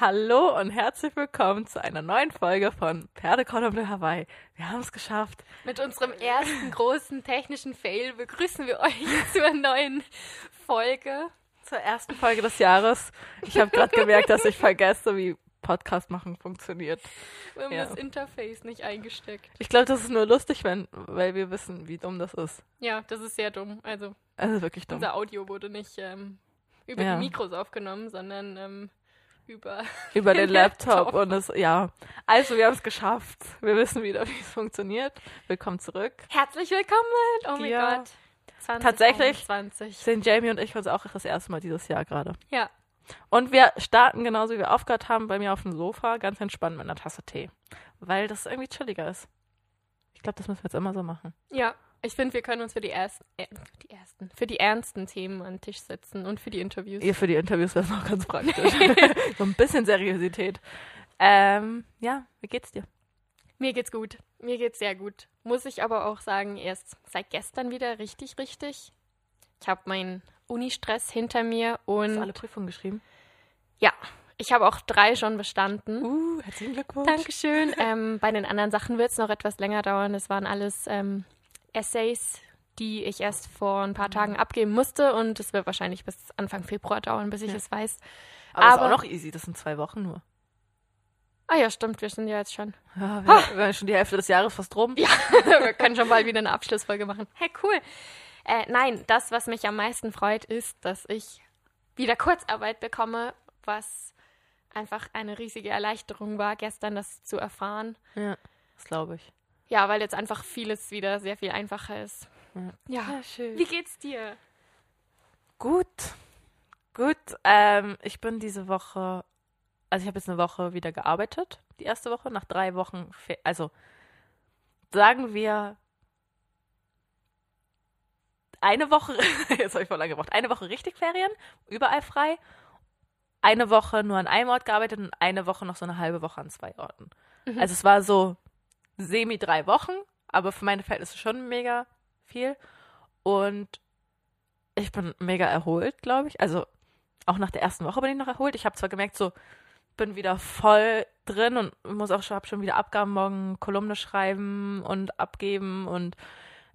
Hallo und herzlich willkommen zu einer neuen Folge von Pferdekolumn de Hawaii. Wir haben es geschafft. Mit unserem ersten großen technischen Fail begrüßen wir euch zur neuen Folge. Zur ersten Folge des Jahres. Ich habe gerade gemerkt, dass ich vergesse, wie Podcast machen funktioniert. Wir haben Ja. das Interface nicht eingesteckt. Ich glaube, das ist nur lustig, wenn, weil wir wissen, wie dumm das ist. Ja, das ist sehr dumm. Also Also wirklich dumm. unser Audio wurde nicht ähm, über Ja. die Mikros aufgenommen, sondern ähm, über. Über den den Laptop Laptop. und es, ja. Also, wir haben es geschafft. Wir wissen wieder, wie es funktioniert. Willkommen zurück. Herzlich willkommen! Oh mein Ja. Gott. 20, Tatsächlich 20. Sehen Jamie und ich uns auch das erste Mal dieses Jahr gerade. Ja. Und wir starten genauso wie wir aufgehört haben, bei mir auf dem Sofa, ganz entspannt mit einer Tasse Tee. Weil das irgendwie chilliger ist. Ich glaube, das müssen wir jetzt immer so machen. Ja. Ich finde, wir können uns für die ersten, äh, für die ersten, für die ernsten Themen an den Tisch setzen und für die Interviews. Ihr für die Interviews wäre es noch ganz praktisch. so ein bisschen Seriosität. Ähm, ja, wie geht's dir? Mir geht's gut. Mir geht's sehr gut. Muss ich aber auch sagen, erst seit gestern wieder richtig, richtig. Ich habe meinen Uni-Stress hinter mir Hast du alle und Prüfungen geschrieben? ja, ich habe auch drei schon bestanden. Uh, herzlichen Glückwunsch. Dankeschön. ähm, bei den anderen Sachen wird es noch etwas länger dauern. Das waren alles ähm, Essays, die ich erst vor ein paar Tagen abgeben musste und es wird wahrscheinlich bis Anfang Februar dauern, bis ich Ja. es weiß. Aber, aber ist auch noch easy, das sind zwei Wochen nur. Ah ja, stimmt, wir sind ja jetzt schon. Ja, wir, wir haben schon die Hälfte des Jahres fast rum. Ja, wir können schon bald wieder eine Abschlussfolge machen. Hey, cool. Äh, nein, das, was mich am meisten freut, ist, dass ich wieder Kurzarbeit bekomme, was einfach eine riesige Erleichterung war, gestern das zu erfahren. Ja, das glaube ich. Ja, weil jetzt einfach vieles wieder sehr viel einfacher ist. Ja. Ja. schön. Wie geht's dir? Gut, gut. Ähm, ich bin diese Woche, also ich habe jetzt eine Woche wieder gearbeitet, die erste Woche, nach drei Wochen, also sagen wir eine Woche, jetzt habe ich voll lange gebraucht, eine Woche richtig Ferien, überall frei, eine Woche nur an einem Ort gearbeitet und eine Woche noch so eine halbe Woche an zwei Orten. Mhm. Also es war so semi drei Wochen, aber für meine Verhältnisse schon mega viel. Und ich bin mega erholt, glaube ich. Also auch nach der ersten Woche bin ich noch erholt. Ich habe zwar gemerkt, so bin wieder voll drin und muss auch schon, hab schon wieder Abgaben morgen, Kolumne schreiben und abgeben und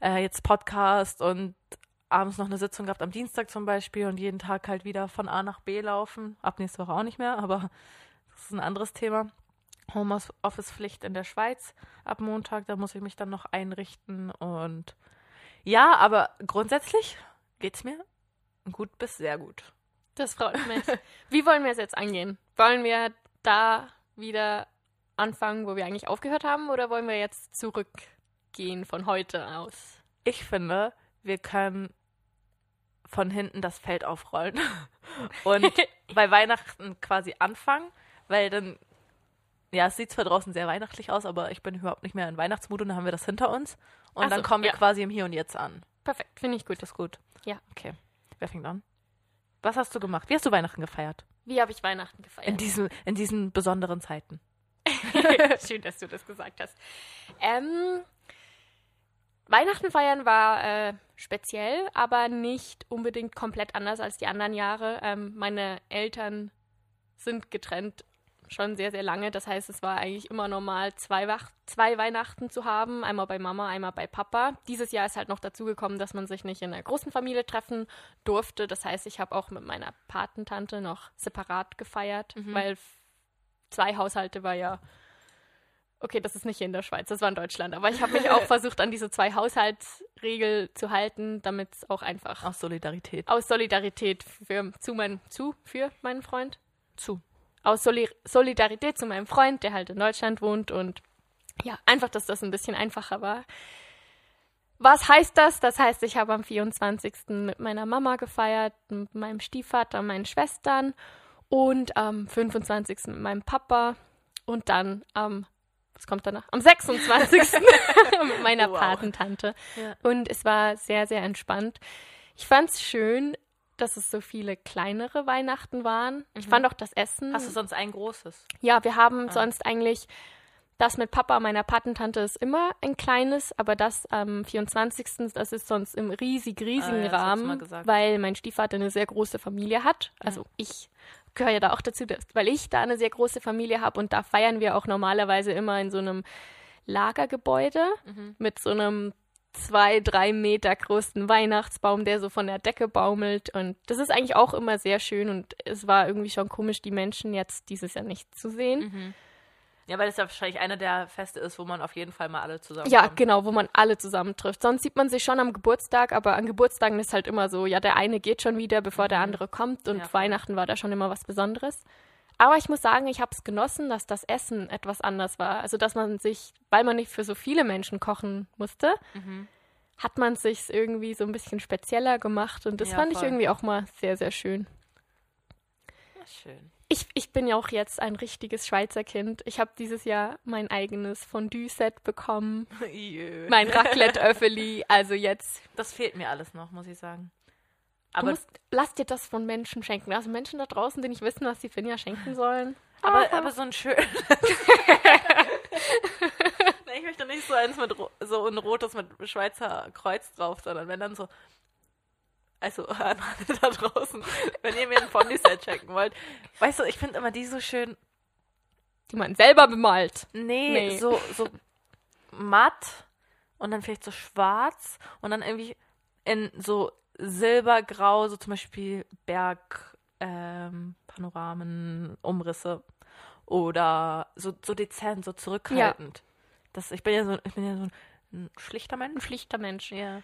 äh, jetzt Podcast und abends noch eine Sitzung gehabt am Dienstag zum Beispiel und jeden Tag halt wieder von A nach B laufen. Ab nächste Woche auch nicht mehr, aber das ist ein anderes Thema. Homeoffice-Pflicht in der Schweiz ab Montag, da muss ich mich dann noch einrichten und ja, aber grundsätzlich geht's mir gut bis sehr gut. Das freut mich. Wie wollen wir es jetzt angehen? Wollen wir da wieder anfangen, wo wir eigentlich aufgehört haben, oder wollen wir jetzt zurückgehen von heute aus? Ich finde, wir können von hinten das Feld aufrollen und bei Weihnachten quasi anfangen, weil dann, ja, es sieht zwar draußen sehr weihnachtlich aus, aber ich bin überhaupt nicht mehr in Weihnachtsmut und dann haben wir das hinter uns und Ach dann so, kommen wir ja. quasi im Hier und Jetzt an. Perfekt, finde ich gut. Das ist gut. Ja. Okay. Wer fängt an? Was hast du gemacht? Wie hast du Weihnachten gefeiert? Wie habe ich Weihnachten In gefeiert? diesen, in diesen besonderen Zeiten. Schön, dass du das gesagt hast. Ähm, Weihnachten feiern war äh, speziell, aber nicht unbedingt komplett anders als die anderen Jahre. Ähm, meine Eltern sind getrennt schon sehr, sehr lange. Das heißt, es war eigentlich immer normal, zwei, Wach zwei Weihnachten zu haben. Einmal bei Mama, einmal bei Papa. Dieses Jahr ist halt noch dazu gekommen, dass man sich nicht in einer großen Familie treffen durfte. Das heißt, ich habe auch mit meiner Patentante noch separat gefeiert, weil f- zwei Haushalte war ja Okay, das ist nicht hier in der Schweiz, das war in Deutschland. Aber ich habe mich auch versucht, an diese zwei Haushaltsregel zu halten, damit es auch einfach Aus Solidarität. aus Solidarität für, zu meinem, zu, für meinen Freund, Zu. Aus Soli Solidarität zu meinem Freund, der halt in Deutschland wohnt und ja, einfach, dass das ein bisschen einfacher war. Was heißt das? Das heißt, ich habe am 24. mit meiner Mama gefeiert, mit meinem Stiefvater meinen Schwestern und am 25. mit meinem Papa und dann am, was kommt danach? Am 26. mit meiner Wow. Patentante. Ja. Und es war sehr, sehr entspannt. Ich fand es schön, dass es so viele kleinere Weihnachten waren. Ich fand auch das Essen. Hast du sonst ein großes? Ja, wir haben Ah. sonst eigentlich das mit Papa, meiner Patentante, ist immer ein kleines, aber das am 24. das ist sonst im riesig, riesigen Ah, ja, Rahmen, weil mein Stiefvater eine sehr große Familie hat. Also ich gehöre ja da auch dazu, weil ich da eine sehr große Familie habe und da feiern wir auch normalerweise immer in so einem Lagergebäude Mhm. mit so einem zwei, drei Meter großen Weihnachtsbaum, der so von der Decke baumelt. Und das ist eigentlich auch immer sehr schön. Und es war irgendwie schon komisch, die Menschen jetzt dieses Jahr nicht zu sehen. Ja, weil das ja wahrscheinlich einer der Feste ist, wo man auf jeden Fall mal alle zusammen Ja, genau, wo man alle zusammentrifft. Sonst sieht man sich schon am Geburtstag, aber an Geburtstagen ist halt immer so, ja, der eine geht schon wieder, bevor der andere kommt und Ja. Weihnachten war da schon immer was Besonderes. Aber ich muss sagen, ich habe es genossen, dass das Essen etwas anders war. Also, dass man sich, weil man nicht für so viele Menschen kochen musste, Mhm. hat man sich irgendwie so ein bisschen spezieller gemacht und das Ja, fand ich voll. irgendwie auch mal sehr, sehr schön. Ja, schön. Ich, ich bin ja auch jetzt ein richtiges Schweizer Kind. Ich habe dieses Jahr mein eigenes Fondue-Set bekommen, mein Raclette-Öffeli. Also jetzt Das fehlt mir alles noch, muss ich sagen. Du Aber, musst, lass dir das von Menschen schenken. Also Menschen da draußen, die nicht wissen, was sie Finja schenken sollen. aber, aber so ein schön. Nee, ich möchte nicht so eins mit so ein rotes mit Schweizer Kreuz drauf, sondern wenn dann so. Also an alle da draußen, wenn ihr mir ein Fondue-Set schenken wollt. Weißt du, ich finde immer die so schön. die man selber bemalt. Nee, Nee. so, so matt und dann vielleicht so schwarz und dann irgendwie in so silbergrau, so zum Beispiel Berg, ähm, Panoramen, Umrisse oder so, so dezent, so zurückhaltend. Das, ich bin ja so, ich bin ja so ein schlichter Ein Mensch. schlichter Mensch. Ja.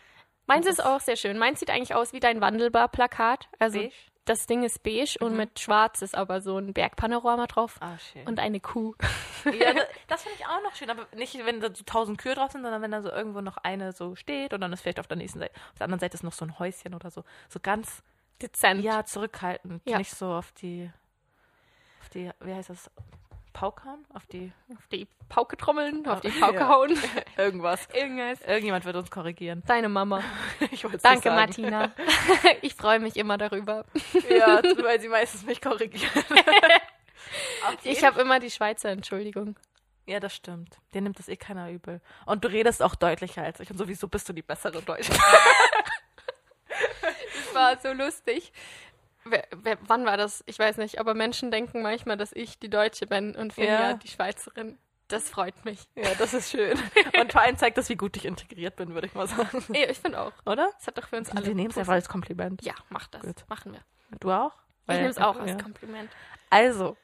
Meins ist auch sehr schön. Meins sieht eigentlich aus wie dein Wandelbar-Plakat. Also Beige? Das Ding ist beige und mit schwarz ist aber so ein Bergpanorama drauf. Ah, schön. Und eine Kuh. ja, das, das finde ich auch noch schön, aber nicht, wenn da so tausend Kühe drauf sind, sondern wenn da so irgendwo noch eine so steht und dann ist vielleicht auf der nächsten Seite, auf der anderen Seite ist noch so ein Häuschen oder so. So ganz Dezent. Ja, zurückhaltend. Ja. Nicht so auf die, auf die, wie heißt das? Pauke hauen? Auf die Auf die Pauke trommeln, auf die Ja. Pauke hauen. irgendwas. Irgendwas. Irgendjemand wird uns korrigieren. Deine Mama. Ich Danke. Martina. ich freue mich immer darüber. Ja, weil sie meistens mich korrigieren. Auf Ich habe immer die Schweizer Entschuldigung. ja, das stimmt. Dir nimmt das eh keiner übel. Und du redest auch deutlicher als ich. Und sowieso bist du die bessere Deutsche. Das war so lustig. Wer, wer, wann war das? Ich weiß nicht, aber Menschen denken manchmal, dass ich die Deutsche bin und Finja Ja. die Schweizerin. Das freut mich. ja, das ist schön. Und vor allem zeigt das, wie gut ich integriert bin, würde ich mal sagen. Nee, ich finde auch. Oder? Das hat doch für uns alle. Wir nehmen es einfach als Kompliment. Ja, mach das. Gut. Machen wir. Du auch? Ich nehme es auch als ja. Kompliment. Also,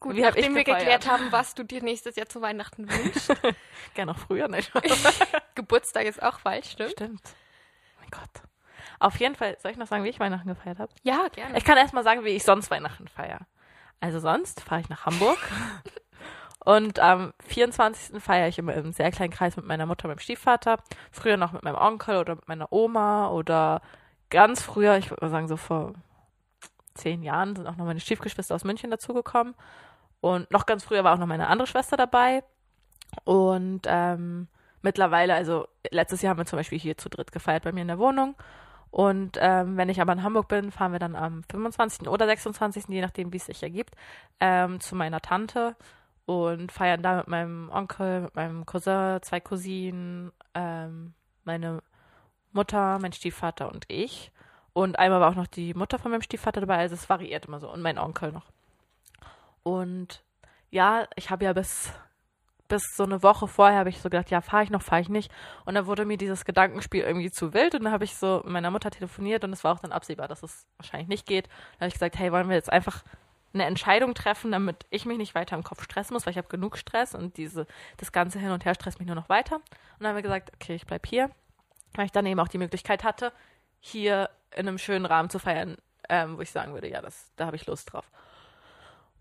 Gut, Wie nachdem wir geklärt haben, was du dir nächstes Jahr zu Weihnachten wünschst. gerne auch früher, nicht? Geburtstag ist auch falsch, stimmt? Stimmt. Oh mein Gott. Auf jeden Fall, soll ich noch sagen, wie ich Weihnachten gefeiert habe? Ja, gerne. Ich kann erst mal sagen, wie ich sonst Weihnachten feiere. Also sonst fahre ich nach Hamburg. Und am 24. feiere ich immer im sehr kleinen Kreis mit meiner Mutter, meinem Stiefvater. Früher noch mit meinem Onkel oder mit meiner Oma oder ganz früher, ich würde mal sagen, so vor zehn Jahren sind auch noch meine Stiefgeschwister aus München dazugekommen. Und noch ganz früher war auch noch meine andere Schwester dabei. Und ähm, mittlerweile, also letztes Jahr haben wir zum Beispiel hier zu dritt gefeiert bei mir in der Wohnung. Und ähm, wenn ich aber in Hamburg bin, fahren wir dann am 25. oder 26., je nachdem, wie es sich ergibt, ähm, zu meiner Tante und feiern da mit meinem Onkel, mit meinem Cousin, zwei Cousinen, ähm, meine Mutter, mein Stiefvater und ich. Und einmal war auch noch die Mutter von meinem Stiefvater dabei, also es variiert immer so. Und mein Onkel noch. Und ja, ich habe ja bis, bis so eine Woche vorher habe ich so gedacht, ja, fahre ich noch, fahre ich nicht. Und dann wurde mir dieses Gedankenspiel irgendwie zu wild und dann habe ich so mit meiner Mutter telefoniert und es war auch dann absehbar, dass es wahrscheinlich nicht geht. Dann habe ich gesagt, hey, wollen wir jetzt einfach eine Entscheidung treffen, damit ich mich nicht weiter im Kopf stressen muss, weil ich habe genug Stress und diese, das ganze Hin und Her stresst mich nur noch weiter. Und dann haben wir gesagt, okay, ich bleib hier, weil ich dann eben auch die Möglichkeit hatte, hier in einem schönen Rahmen zu feiern, ähm, wo ich sagen würde, ja, das, da habe ich Lust drauf.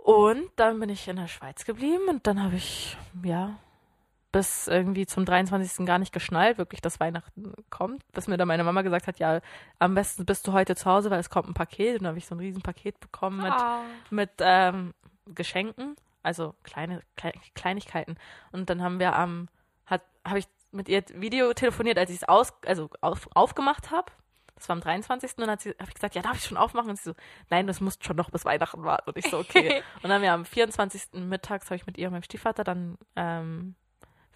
Und dann bin ich in der Schweiz geblieben und dann habe ich, ja, bis irgendwie zum 23. gar nicht geschnallt, wirklich, dass Weihnachten kommt, bis mir dann meine Mama gesagt hat, ja, am besten bist du heute zu Hause, weil es kommt ein Paket. Und dann habe ich so ein Riesenpaket bekommen mit, Ah. mit ähm, Geschenken, also kleine Klei Kleinigkeiten. Und dann haben wir am, hat, habe ich mit ihr Video telefoniert, als ich es aus, also auf, aufgemacht habe. Das war am 23. Und dann habe ich gesagt, ja, darf ich schon aufmachen? Und sie so, nein, das muss schon noch bis Weihnachten warten. Und ich so, okay. und dann haben wir am 24. mittags, habe ich mit ihr und meinem Stiefvater dann ähm,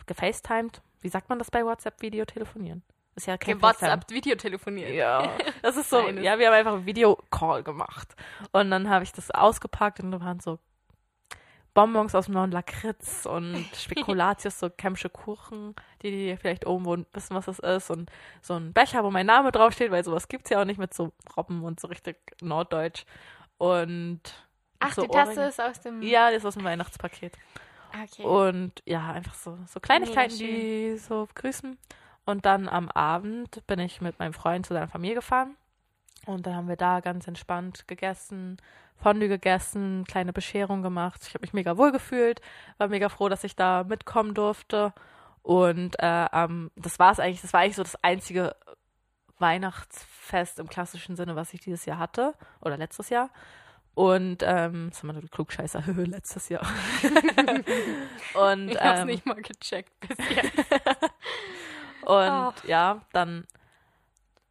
gefacetimed. Wie sagt man das bei WhatsApp? Video telefonieren. Ist ja kein. WhatsApp, Videotelefoniert. Ja, das ist so, ja, wir haben einfach einen Videocall gemacht. Und dann habe ich das ausgepackt und da waren so Bonbons aus dem neuen Lakritz und Spekulatius, so Kemsche Kuchen, die, die vielleicht irgendwo wissen, was das ist. Und so ein Becher, wo mein Name draufsteht, weil sowas gibt's ja auch nicht mit so Robben und so richtig norddeutsch. Und Ach, so die Tasse Ohrringe. ist aus dem. Ja, das ist aus dem Weihnachtspaket. Okay. Und ja, einfach so, so Kleinigkeiten, die so grüßen. Und dann am Abend bin ich mit meinem Freund zu seiner Familie gefahren. Und dann haben wir da ganz entspannt gegessen, Fondue gegessen, kleine Bescherung gemacht. Ich habe mich mega wohl gefühlt, war mega froh, dass ich da mitkommen durfte. Und äh, ähm, das war es eigentlich, das war eigentlich so das einzige Weihnachtsfest im klassischen Sinne, was ich dieses Jahr hatte. Oder letztes Jahr. Und ähm, das so ein Klugscheißer, letztes Jahr. und ich hab's ähm, nicht mal gecheckt bis jetzt. und Oh. ja, dann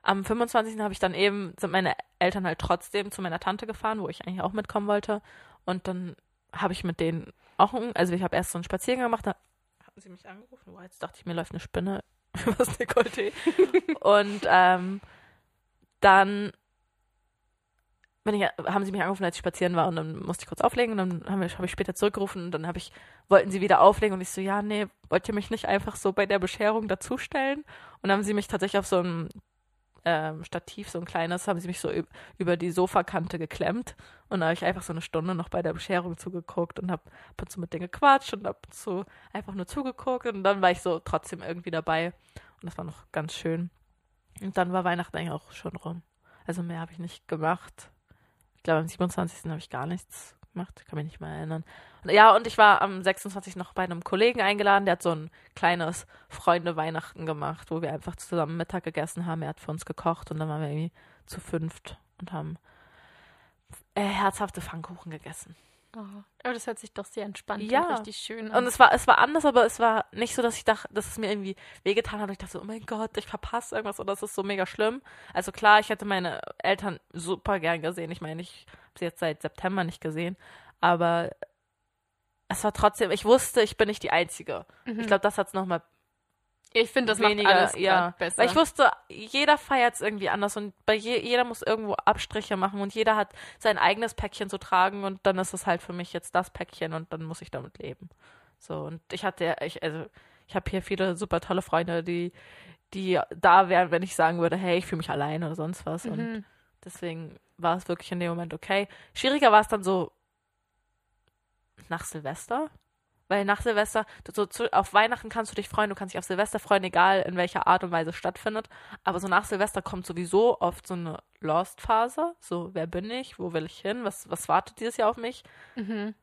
am 25. habe ich dann eben, sind meine Eltern halt trotzdem zu meiner Tante gefahren, wo ich eigentlich auch mitkommen wollte. Und dann habe ich mit denen auch, also ich habe erst so einen Spaziergang gemacht, da hatten sie mich angerufen, boah, jetzt dachte ich, mir läuft eine Spinne übers Dekolleté. und ähm, dann ich, haben sie mich angerufen, als ich spazieren war und dann musste ich kurz auflegen und dann habe ich, hab ich später zurückgerufen und dann habe ich, wollten sie wieder auflegen und ich so, ja, nee, wollt ihr mich nicht einfach so bei der Bescherung dazustellen? Und dann haben sie mich tatsächlich auf so ein ähm, Stativ, so ein kleines, haben sie mich so üb- über die Sofakante geklemmt und da habe ich einfach so eine Stunde noch bei der Bescherung zugeguckt und habe ab und zu mit denen gequatscht und ab und zu einfach nur zugeguckt und dann war ich so trotzdem irgendwie dabei und das war noch ganz schön. Und dann war Weihnachten eigentlich auch schon rum. Also mehr habe ich nicht gemacht. Ich glaube, am 27. habe ich gar nichts gemacht. Kann mich nicht mehr erinnern. Ja, und ich war am 26. noch bei einem Kollegen eingeladen, der hat so ein kleines Freunde-Weihnachten gemacht, wo wir einfach zusammen Mittag gegessen haben. Er hat für uns gekocht und dann waren wir irgendwie zu fünft und haben äh, herzhafte Pfannkuchen gegessen. Oh, aber das hört sich doch sehr entspannt Ja. und richtig schön Und an. es war, es war anders, aber es war nicht so, dass ich dachte, dass es mir irgendwie wehgetan hat. Und ich dachte so, oh mein Gott, ich verpasse irgendwas oder es ist so mega schlimm. Also klar, ich hätte meine Eltern super gern gesehen. Ich meine, ich habe sie jetzt seit September nicht gesehen. Aber es war trotzdem, ich wusste, ich bin nicht die Einzige. Ich glaube, das hat es nochmal ich finde, das weniger, macht alles ja. besser. Weil ich wusste, jeder feiert es irgendwie anders und bei je, jeder muss irgendwo Abstriche machen und jeder hat sein eigenes Päckchen zu tragen und dann ist es halt für mich jetzt das Päckchen und dann muss ich damit leben. So und ich hatte, ich also ich habe hier viele super tolle Freunde, die die da wären, wenn ich sagen würde, hey, ich fühle mich allein oder sonst was und Mhm. deswegen war es wirklich in dem Moment okay. Schwieriger war es dann so nach Silvester. Weil nach Silvester, so zu, auf Weihnachten kannst du dich freuen, du kannst dich auf Silvester freuen, egal in welcher Art und Weise es stattfindet. Aber so nach Silvester kommt sowieso oft so eine Lost-Phase. So, wer bin ich? Wo will ich hin? Was, was wartet dieses Jahr auf mich? Mhm.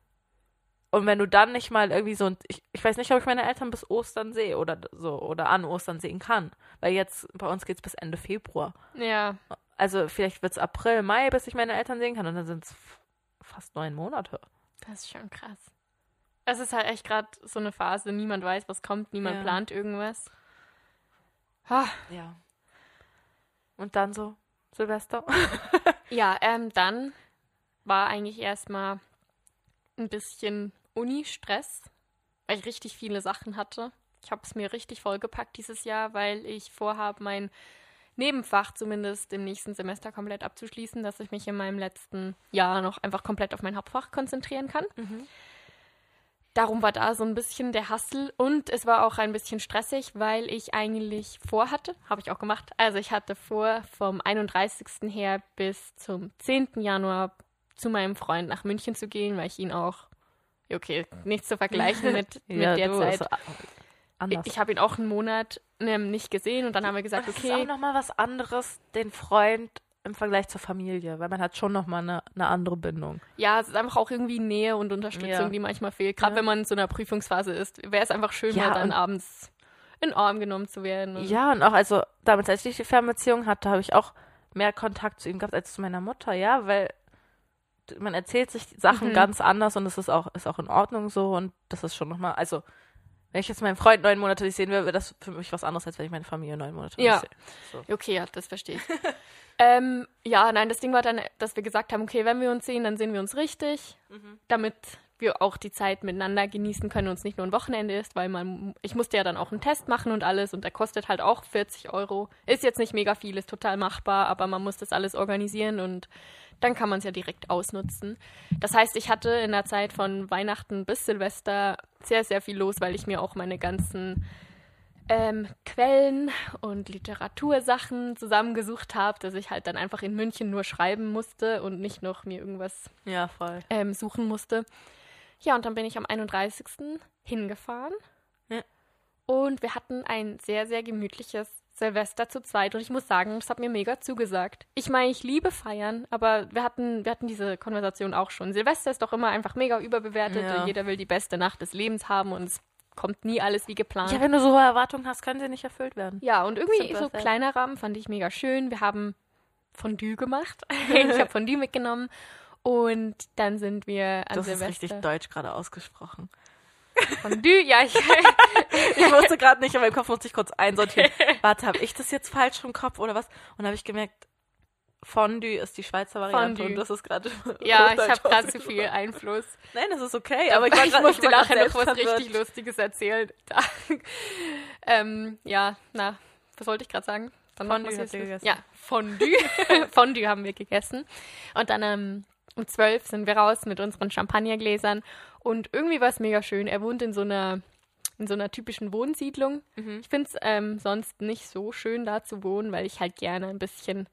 Und wenn du dann nicht mal irgendwie so, ein- ich, ich weiß nicht, ob ich meine Eltern bis Ostern sehe oder so, oder an Ostern sehen kann. Weil jetzt, bei uns geht's bis Ende Februar. Ja, Also vielleicht wird's April, Mai, bis ich meine Eltern sehen kann. Und dann sind's f- fast neun Monate. das ist schon krass. Es ist halt echt gerade so eine Phase, niemand weiß, was kommt, niemand Ja. plant irgendwas. Ah, Ja. Und dann so Silvester. Ja, ähm, dann war eigentlich erstmal ein bisschen Uni-Stress, weil ich richtig viele Sachen hatte. Ich habe es mir richtig vollgepackt dieses Jahr, weil ich vorhabe, mein Nebenfach zumindest im nächsten Semester komplett abzuschließen, dass ich mich in meinem letzten Jahr noch einfach komplett auf mein Hauptfach konzentrieren kann. Darum war da so ein bisschen der Hassel und es war auch ein bisschen stressig, weil ich eigentlich vorhatte, habe ich auch gemacht, also ich hatte vor, vom 31. her bis zum 10. Januar zu meinem Freund nach München zu gehen, weil ich ihn auch, okay, nichts zu vergleichen mit, mit der du, Zeit. ist anders. Ich habe ihn auch einen Monat ähm, nicht gesehen und dann haben wir gesagt, Das ist auch okay, nochmal was anderes, den Freund im Vergleich zur Familie, weil man hat schon nochmal eine, eine andere Bindung. ja, es ist einfach auch irgendwie Nähe und Unterstützung, Ja. die manchmal fehlt. Gerade Ja. wenn man in so einer Prüfungsphase ist, wäre es einfach schön, mal dann abends in Arm genommen zu werden. Und Ja, und auch also damals, als ich die Fernbeziehung hatte, habe ich auch mehr Kontakt zu ihm gehabt als zu meiner Mutter, ja, weil man erzählt sich Sachen Mhm. ganz anders und das ist auch, ist auch in Ordnung so und das ist schon nochmal, also wenn ich jetzt meinen Freund neun Monate nicht sehen will, wäre das für mich was anderes, als wenn ich meine Familie neun Monate Ja. nicht sehe. So. Okay, ja, das verstehe ich. ähm, ja, nein, das Ding war dann, dass wir gesagt haben, okay, wenn wir uns sehen, dann sehen wir uns richtig, Mhm. damit wir auch die Zeit miteinander genießen können und es nicht nur ein Wochenende ist, weil man, ich musste ja dann auch einen Test machen und alles und der kostet halt auch 40 Euro. Ist jetzt nicht mega viel, ist total machbar, aber man muss das alles organisieren und dann kann man es ja direkt ausnutzen. Das heißt, ich hatte in der Zeit von Weihnachten bis Silvester sehr, sehr viel los, weil ich mir auch meine ganzen ähm, Quellen und Literatursachen zusammengesucht habe, dass ich halt dann einfach in München nur schreiben musste und nicht noch mir irgendwas Ja, voll. ähm, suchen musste. Ja, und dann bin ich am 31. hingefahren. Ja. Und wir hatten ein sehr, sehr gemütliches Silvester zu zweit. Und ich muss sagen, das hat mir mega zugesagt. Ich meine, ich liebe feiern, aber wir hatten, wir hatten diese Konversation auch schon. Silvester ist doch immer einfach mega überbewertet. Ja. und Jeder will die beste Nacht des Lebens haben und es kommt nie alles wie geplant. Ja, wenn du so hohe Erwartungen hast, können sie nicht erfüllt werden. Ja, und irgendwie Simple so that. kleiner Rahmen fand ich mega schön. Wir haben Fondue gemacht. ich habe Fondue mitgenommen. Und dann sind wir an Das ist Silvester. richtig deutsch gerade ausgesprochen. Fondue, ja, ich, Ich wusste gerade nicht, in meinem Kopf musste ich kurz einsortieren. Warte, habe ich das jetzt falsch im Kopf oder was? Und habe ich gemerkt, Fondue ist die Schweizer Variante Fondue. und das ist gerade. ja, ich habe gerade zu viel Einfluss. Nein, das ist okay, aber ich, war ich musste ich war grad nachher noch was verwirrt. richtig Lustiges erzählen. Ähm, ja, na, was wollte ich gerade sagen? Dann Fondue ihr jetzt. gegessen. Ja, Fondue. Fondue haben wir gegessen. Und dann ähm, um zwölf sind wir raus mit unseren Champagnergläsern. Und irgendwie war es mega schön. Er wohnt in so einer in so einer typischen Wohnsiedlung. Mhm. Ich finde es ähm, sonst nicht so schön, da zu wohnen, weil ich halt gerne ein bisschen.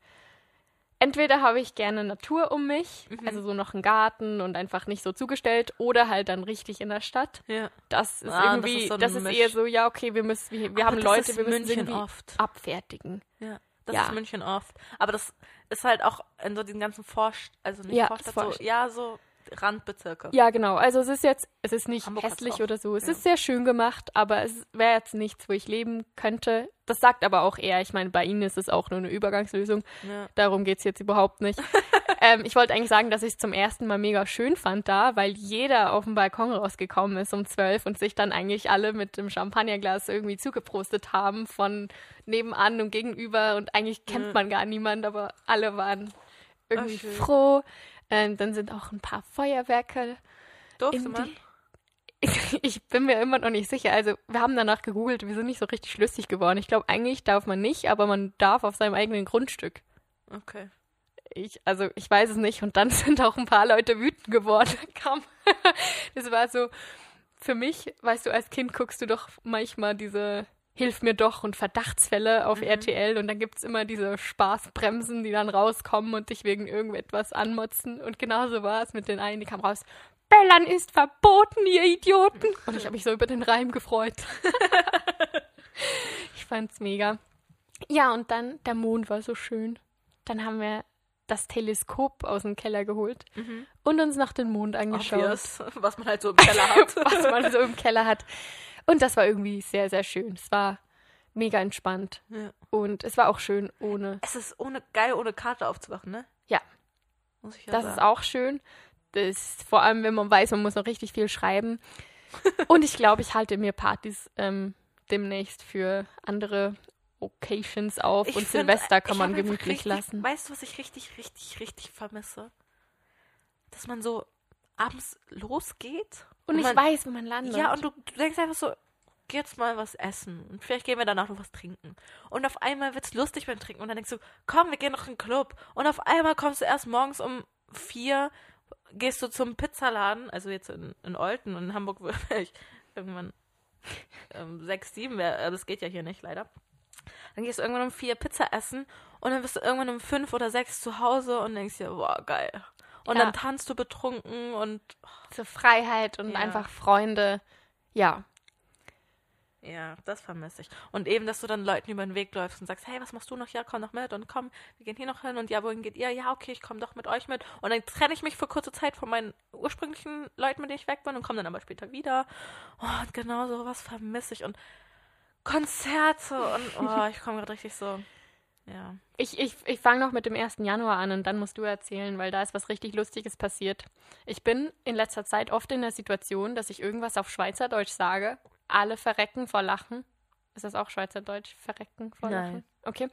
Entweder habe ich gerne Natur um mich, Mhm. also so noch einen Garten und einfach nicht so zugestellt, oder halt dann richtig in der Stadt. Ja. Das ist Ah, das irgendwie, ist das so ist, ein eher so, ja, okay, wir müssen, wir, wir haben das Leute, ist wir müssen München irgendwie oft. abfertigen. Ja. Das Ja. ist München oft. Aber das ist halt auch in so diesen ganzen Vorst... Also nicht Ja, Vorstadt, Vorst- so, ja, so Randbezirke. Ja, genau. Also es ist jetzt, es ist nicht Hamburg hässlich oder so. Es Ja. ist sehr schön gemacht, aber es wäre jetzt nichts, wo ich leben könnte. Das sagt aber auch er. Ich meine, bei Ihnen ist es auch nur eine Übergangslösung. Ja. Darum geht's jetzt überhaupt nicht. ähm, ich wollte eigentlich sagen, dass ich es zum ersten Mal mega schön fand da, weil jeder auf dem Balkon rausgekommen ist um zwölf und sich dann eigentlich alle mit dem Champagnerglas irgendwie zugeprostet haben von nebenan und gegenüber und eigentlich kennt Ja. man gar niemand, aber alle waren irgendwie schön. froh. Ähm, dann sind auch ein paar Feuerwerke Durfte man? ich bin mir immer noch nicht sicher. Also, wir haben danach gegoogelt, wir sind nicht so richtig schlüssig geworden. Ich glaube, eigentlich darf man nicht, aber man darf auf seinem eigenen Grundstück. Okay. Ich, also, ich weiß es nicht. Und dann sind auch ein paar Leute wütend geworden. Kam. Das war so, für mich, weißt du, als Kind guckst du doch manchmal diese Hilf mir doch und Verdachtsfälle auf RTL und dann gibt's immer diese Spaßbremsen, die dann rauskommen und dich wegen irgendetwas anmotzen. Und genauso war es mit den einen, die kamen raus. Bellern ist verboten, ihr Idioten. Und ich habe mich so über den Reim gefreut. ich fand's mega. Ja, und dann, der Mond war so schön. Dann haben wir das Teleskop aus dem Keller geholt und uns nach dem Mond angeschaut, Obvious, was man halt so im Keller hat. was man so im Keller hat. Und das war irgendwie sehr, sehr schön. Es war mega entspannt. Ja. Und es war auch schön ohne. Es ist ohne geil, ohne Karte aufzuwachen, ne? Ja. Muss ich ja Das sagen. ist auch schön. Das ist, vor allem, wenn man weiß, man muss noch richtig viel schreiben. Und ich glaube, ich halte mir Partys ähm, demnächst für andere Occasions auf. Ich und find, Silvester kann man gemütlich richtig, lassen. Weißt du, was ich richtig, richtig, richtig vermisse? Dass man so abends losgeht. Und ich man, weiß, wo man landet. Ja, und du, du denkst einfach so, geh jetzt mal was essen. Und vielleicht gehen wir danach noch was trinken. Und auf einmal wird's lustig beim Trinken. Und dann denkst du, komm, wir gehen noch in den Club. Und auf einmal kommst du erst morgens um vier, gehst du zum Pizzaladen, also jetzt in, in Olten und in Hamburg würde ich irgendwann ähm, sechs, sieben, wär, äh, das geht ja hier nicht, leider. Dann gehst du irgendwann um vier Pizza essen und dann bist du irgendwann um fünf oder sechs zu Hause und denkst dir, boah, geil. Und Ja. dann tanzt du betrunken und Zur Freiheit und Ja. einfach Freunde. Ja. Ja, das vermisse ich. Und eben, dass du dann Leuten über den Weg läufst und sagst, hey, was machst du noch? Ja, komm noch mit und komm, wir gehen hier noch hin und ja, wohin geht ihr? Ja, okay, ich komme doch mit euch mit. Und dann trenne ich mich für kurze Zeit von meinen ursprünglichen Leuten, mit denen ich weg bin und komme dann aber später wieder. Oh, und genau so was vermisse ich. Und Konzerte und oh, ich komme gerade richtig so. Ja. Ich, ich, ich fange noch mit dem 1. Januar an und dann musst du erzählen, weil da ist was richtig Lustiges passiert. Ich bin in letzter Zeit oft in der Situation, dass ich irgendwas auf Schweizerdeutsch sage, alle verrecken vor Lachen Ist das auch Schweizerdeutsch? Verrecken vor Nein. Lachen? Okay.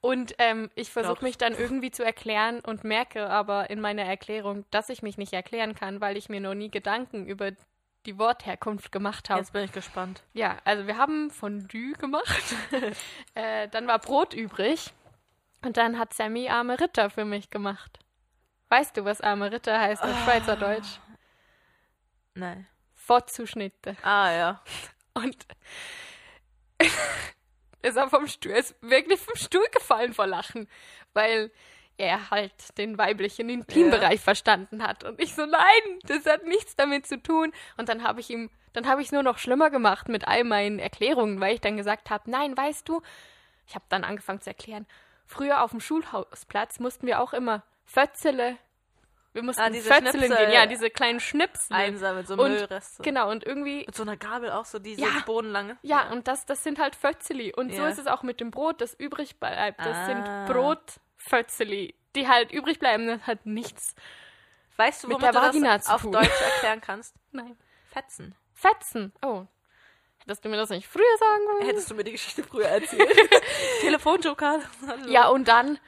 Und ähm, ich versuche mich dann irgendwie zu erklären und merke aber in meiner Erklärung, dass ich mich nicht erklären kann, weil ich mir noch nie Gedanken über die Wortherkunft gemacht habe. Jetzt bin ich gespannt. Ja, also wir haben Fondue gemacht. äh, dann war Brot übrig. Und dann hat Sammy arme Ritter für mich gemacht. Weißt du, was arme Ritter heißt auf Schweizerdeutsch? Nein. Vorzuschnitte. Ah, ja. Und ist er vom Stuhl, ist wirklich vom Stuhl gefallen vor Lachen, weil er halt den weiblichen Intimbereich verstanden hat. Und ich so, nein, das hat nichts damit zu tun. Und dann habe ich ihm, dann habe ich es nur noch schlimmer gemacht mit all meinen Erklärungen, weil ich dann gesagt habe, nein, weißt du, ich habe dann angefangen zu erklären, früher auf dem Schulhausplatz mussten wir auch immer Fötzele, wir mussten Ah, diese Fötzeln Schnipsel. gehen, ja, diese kleinen Schnipsel. Einsam mit so Und- Müllreste. Genau, und irgendwie Mit so einer Gabel auch so diese Ja. bodenlange. Ja, und das, das sind halt Fötzeli. Und so Ja. ist es auch mit dem Brot, das übrig bleibt. Das Ah. sind Brotfötzeli, die halt übrig bleiben. Das hat nichts. Weißt du, Mit womit der du Vagina das zu auf. Deutsch erklären kannst? Nein. Fetzen. Fetzen. Oh. Hättest du mir das nicht früher sagen wollen? Hättest du mir die Geschichte früher erzählt. Telefonjoker. Ja, und dann,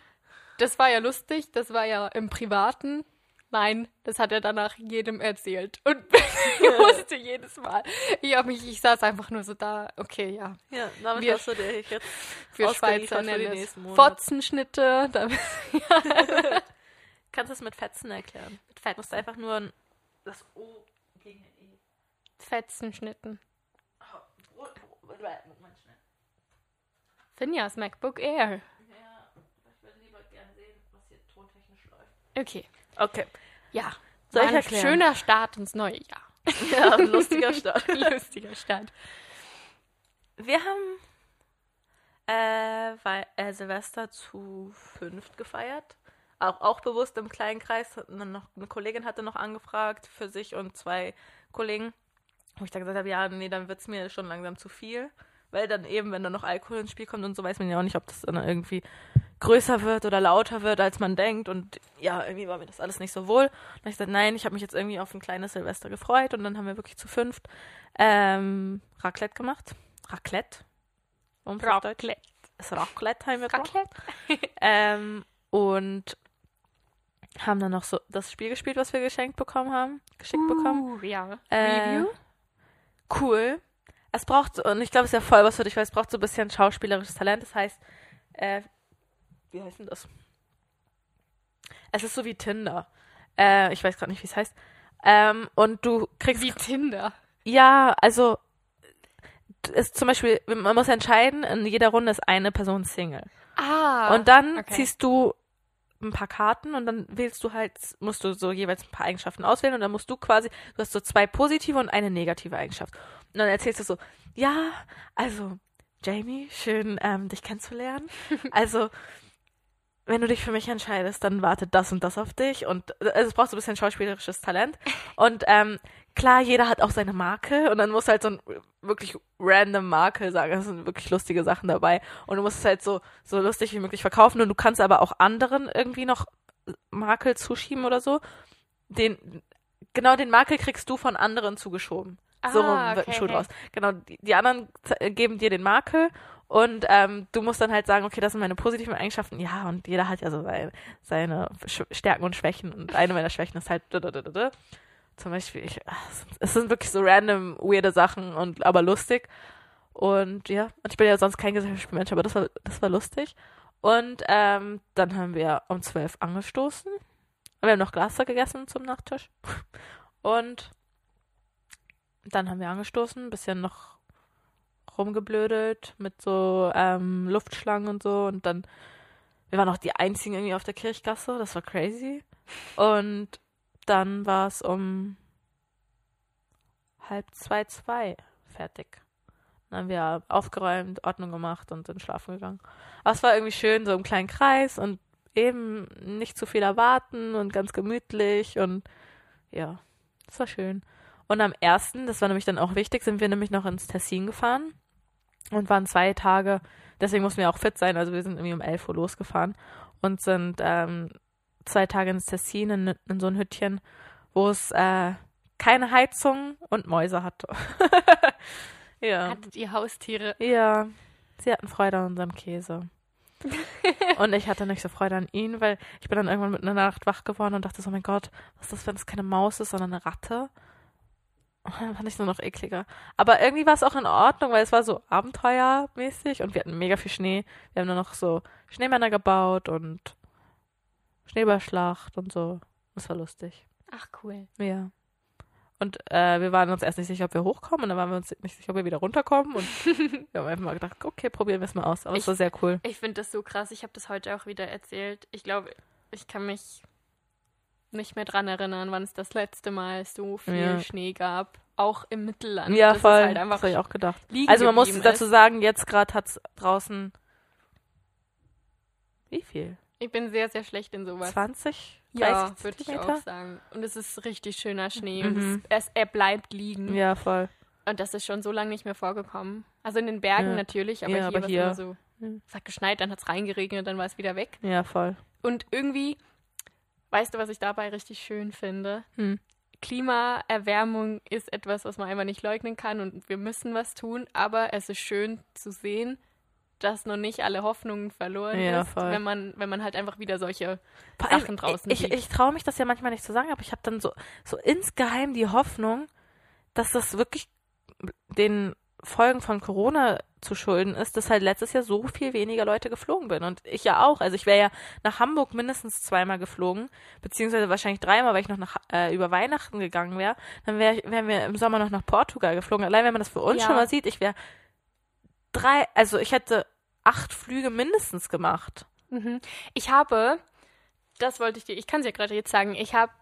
das war ja lustig, das war ja im Privaten. Nein, das hat er danach jedem erzählt. Und ich wusste jedes Mal. Ich, hab mich, ich saß einfach nur so da, okay, ja. Ja, damit Wir- hast du dich jetzt Für Schweizer nennen. Fotzenschnitte. Da, mit Kannst du es mit Fetzen erklären? Du Fetzen. musst einfach nur ein, das O gegen ein E. Fetzenschnitten. Oh, Moment schnell. Finjas MacBook Air. Ja, ich würde lieber gerne sehen, was hier tontechnisch läuft. Okay. Okay. Ja. Soll War ich ein erklären? schöner Start ins neue Jahr. Ja, ein lustiger Start. Lustiger Start. Wir haben äh, äh, Silvester zu fünft gefeiert. Auch, auch bewusst im kleinen Kreis. Dann noch, eine Kollegin hatte noch angefragt für sich und zwei Kollegen. Wo ich dann gesagt habe, ja, nee, dann wird es mir schon langsam zu viel. Weil dann eben, wenn da noch Alkohol ins Spiel kommt und so, weiß man ja auch nicht, ob das dann irgendwie größer wird oder lauter wird, als man denkt. Und ja, irgendwie war mir das alles nicht so wohl. Und dann ich gesagt, nein, ich habe mich jetzt irgendwie auf ein kleines Silvester gefreut. Und dann haben wir wirklich zu fünft ähm, Raclette gemacht. Raclette? Deutsch- Raclette. Das Raclette haben wir gemacht. Raclette. Ähm, und haben dann noch so das Spiel gespielt, was wir geschenkt bekommen haben. Geschickt bekommen. Uh, ja. Äh, Review? Cool. Es braucht, und ich glaube, es ist ja voll was für dich, weil es braucht so ein bisschen schauspielerisches Talent. Das heißt, äh, wie heißt denn das? Es ist so wie Tinder. Äh, ich weiß gerade nicht, wie es heißt. Ähm, und du kriegst Wie Tinder. Ja, also ist zum Beispiel, man muss entscheiden, in jeder Runde ist eine Person Single. Ah. und dann okay. ziehst du ein paar Karten und dann wählst du halt, musst du so jeweils ein paar Eigenschaften auswählen und dann musst du quasi, du hast so zwei positive und eine negative Eigenschaft. Und dann erzählst du so, ja, also Jamie, schön ähm, dich kennenzulernen. Also wenn du dich für mich entscheidest, dann wartet das und das auf dich und also es braucht so ein bisschen schauspielerisches Talent und ähm, klar, jeder hat auch seine Marke und dann muss halt so ein wirklich random Marke sagen, es sind wirklich lustige Sachen dabei und du musst es halt so so lustig wie möglich verkaufen und du kannst aber auch anderen irgendwie noch Makel zuschieben oder so. Den genau den Makel kriegst du von anderen zugeschoben. so rum Ah, wird ein okay, Schuh okay. draus. Genau, die, die anderen geben dir den Makel und ähm, du musst dann halt sagen, okay, das sind meine positiven Eigenschaften. Ja, und jeder hat ja so seine, seine Stärken und Schwächen und eine meiner Schwächen ist halt da, da, da, da, da. zum Beispiel, ich, ach, es sind- wirklich so random, weirde Sachen und aber lustig. Und ja, und ich bin ja sonst kein Gesellschaftsmensch, aber das war, das war lustig. Und ähm, dann haben wir um zwölf angestoßen. Wir haben noch Glas gegessen zum Nachtisch. Und dann haben wir angestoßen, bisschen noch rumgeblödelt mit so ähm, Luftschlangen und so. Und dann, wir waren auch die einzigen irgendwie auf der Kirchgasse. Das war crazy. Und dann war es um halb zwei, zwei fertig. Dann haben wir aufgeräumt, Ordnung gemacht und sind schlafen gegangen. Aber es war irgendwie schön, so im kleinen Kreis und eben nicht zu viel erwarten und ganz gemütlich und ja, es war schön. Und am ersten, das war nämlich dann auch wichtig, sind wir nämlich noch ins Tessin gefahren und waren zwei Tage, deswegen mussten wir auch fit sein, also wir sind irgendwie um 11 Uhr losgefahren und sind ähm, zwei Tage ins Tessin in, in so ein Hüttchen, wo es äh, keine Heizung und Mäuse hatte. Ja. Hattet ihr Haustiere? Ja. Sie hatten Freude an unserem Käse. und ich hatte nicht so Freude an ihn, weil ich bin dann irgendwann mit einer Nacht wach geworden und dachte so, oh mein Gott, was ist das, wenn es keine Maus ist, sondern eine Ratte? Fand ich es nur noch ekliger. Aber irgendwie war es auch in Ordnung, weil es war so abenteuermäßig und wir hatten mega viel Schnee. Wir haben nur noch so Schneemänner gebaut und Schneeballschlacht und so. Das war lustig. Ach, cool. Ja. Und äh, wir waren uns erst nicht sicher, ob wir hochkommen und dann waren wir uns nicht sicher, ob wir wieder runterkommen und wir haben einfach mal gedacht, okay, probieren wir es mal aus. Aber es Ich- war sehr cool. Ich finde das so krass. Ich habe das heute auch wieder erzählt. Ich glaube, ich kann mich nicht mehr dran erinnern, wann es das letzte Mal so viel Ja. Schnee gab. Auch im Mittelland. Ja, das voll. Halt einfach das habe ich auch gedacht. Also man muss dazu sagen, jetzt gerade hat es draußen wie viel? Ich bin sehr, sehr schlecht in sowas. 20? 30 Ja, würde ich auch sagen. Und es ist richtig schöner Schnee Mhm. und es, es, er bleibt liegen. Ja, voll. Und das ist schon so lange nicht mehr vorgekommen. Also in den Bergen Ja. natürlich, aber Ja, hier aber war hier- immer so. Es hat geschneit, dann hat es reingeregnet, dann war es wieder weg. Ja, voll. Und irgendwie, weißt du, was ich dabei richtig schön finde? Hm. Klimaerwärmung ist etwas, was man einfach nicht leugnen kann und wir müssen was tun, aber es ist schön zu sehen, dass noch nicht alle Hoffnungen verloren Ja, ist, voll. wenn man, wenn man halt einfach wieder solche allem, Sachen draußen ich, sieht. ich traue mich das ja manchmal nicht zu sagen, aber ich habe dann so, so insgeheim die Hoffnung, dass das wirklich den Folgen von Corona zu schulden ist, dass halt letztes Jahr so viel weniger Leute geflogen bin. Und ich ja auch. Also ich wäre ja nach Hamburg mindestens zweimal geflogen, beziehungsweise wahrscheinlich dreimal, weil ich noch nach, äh, über Weihnachten gegangen wäre. Dann wär, wären wir im Sommer noch nach Portugal geflogen. Allein wenn man das für uns Ja. schon mal sieht, ich wäre drei, also ich hätte acht Flüge mindestens gemacht. Mhm. Ich habe, das wollte ich dir, ich kann es ja gerade jetzt sagen, ich habe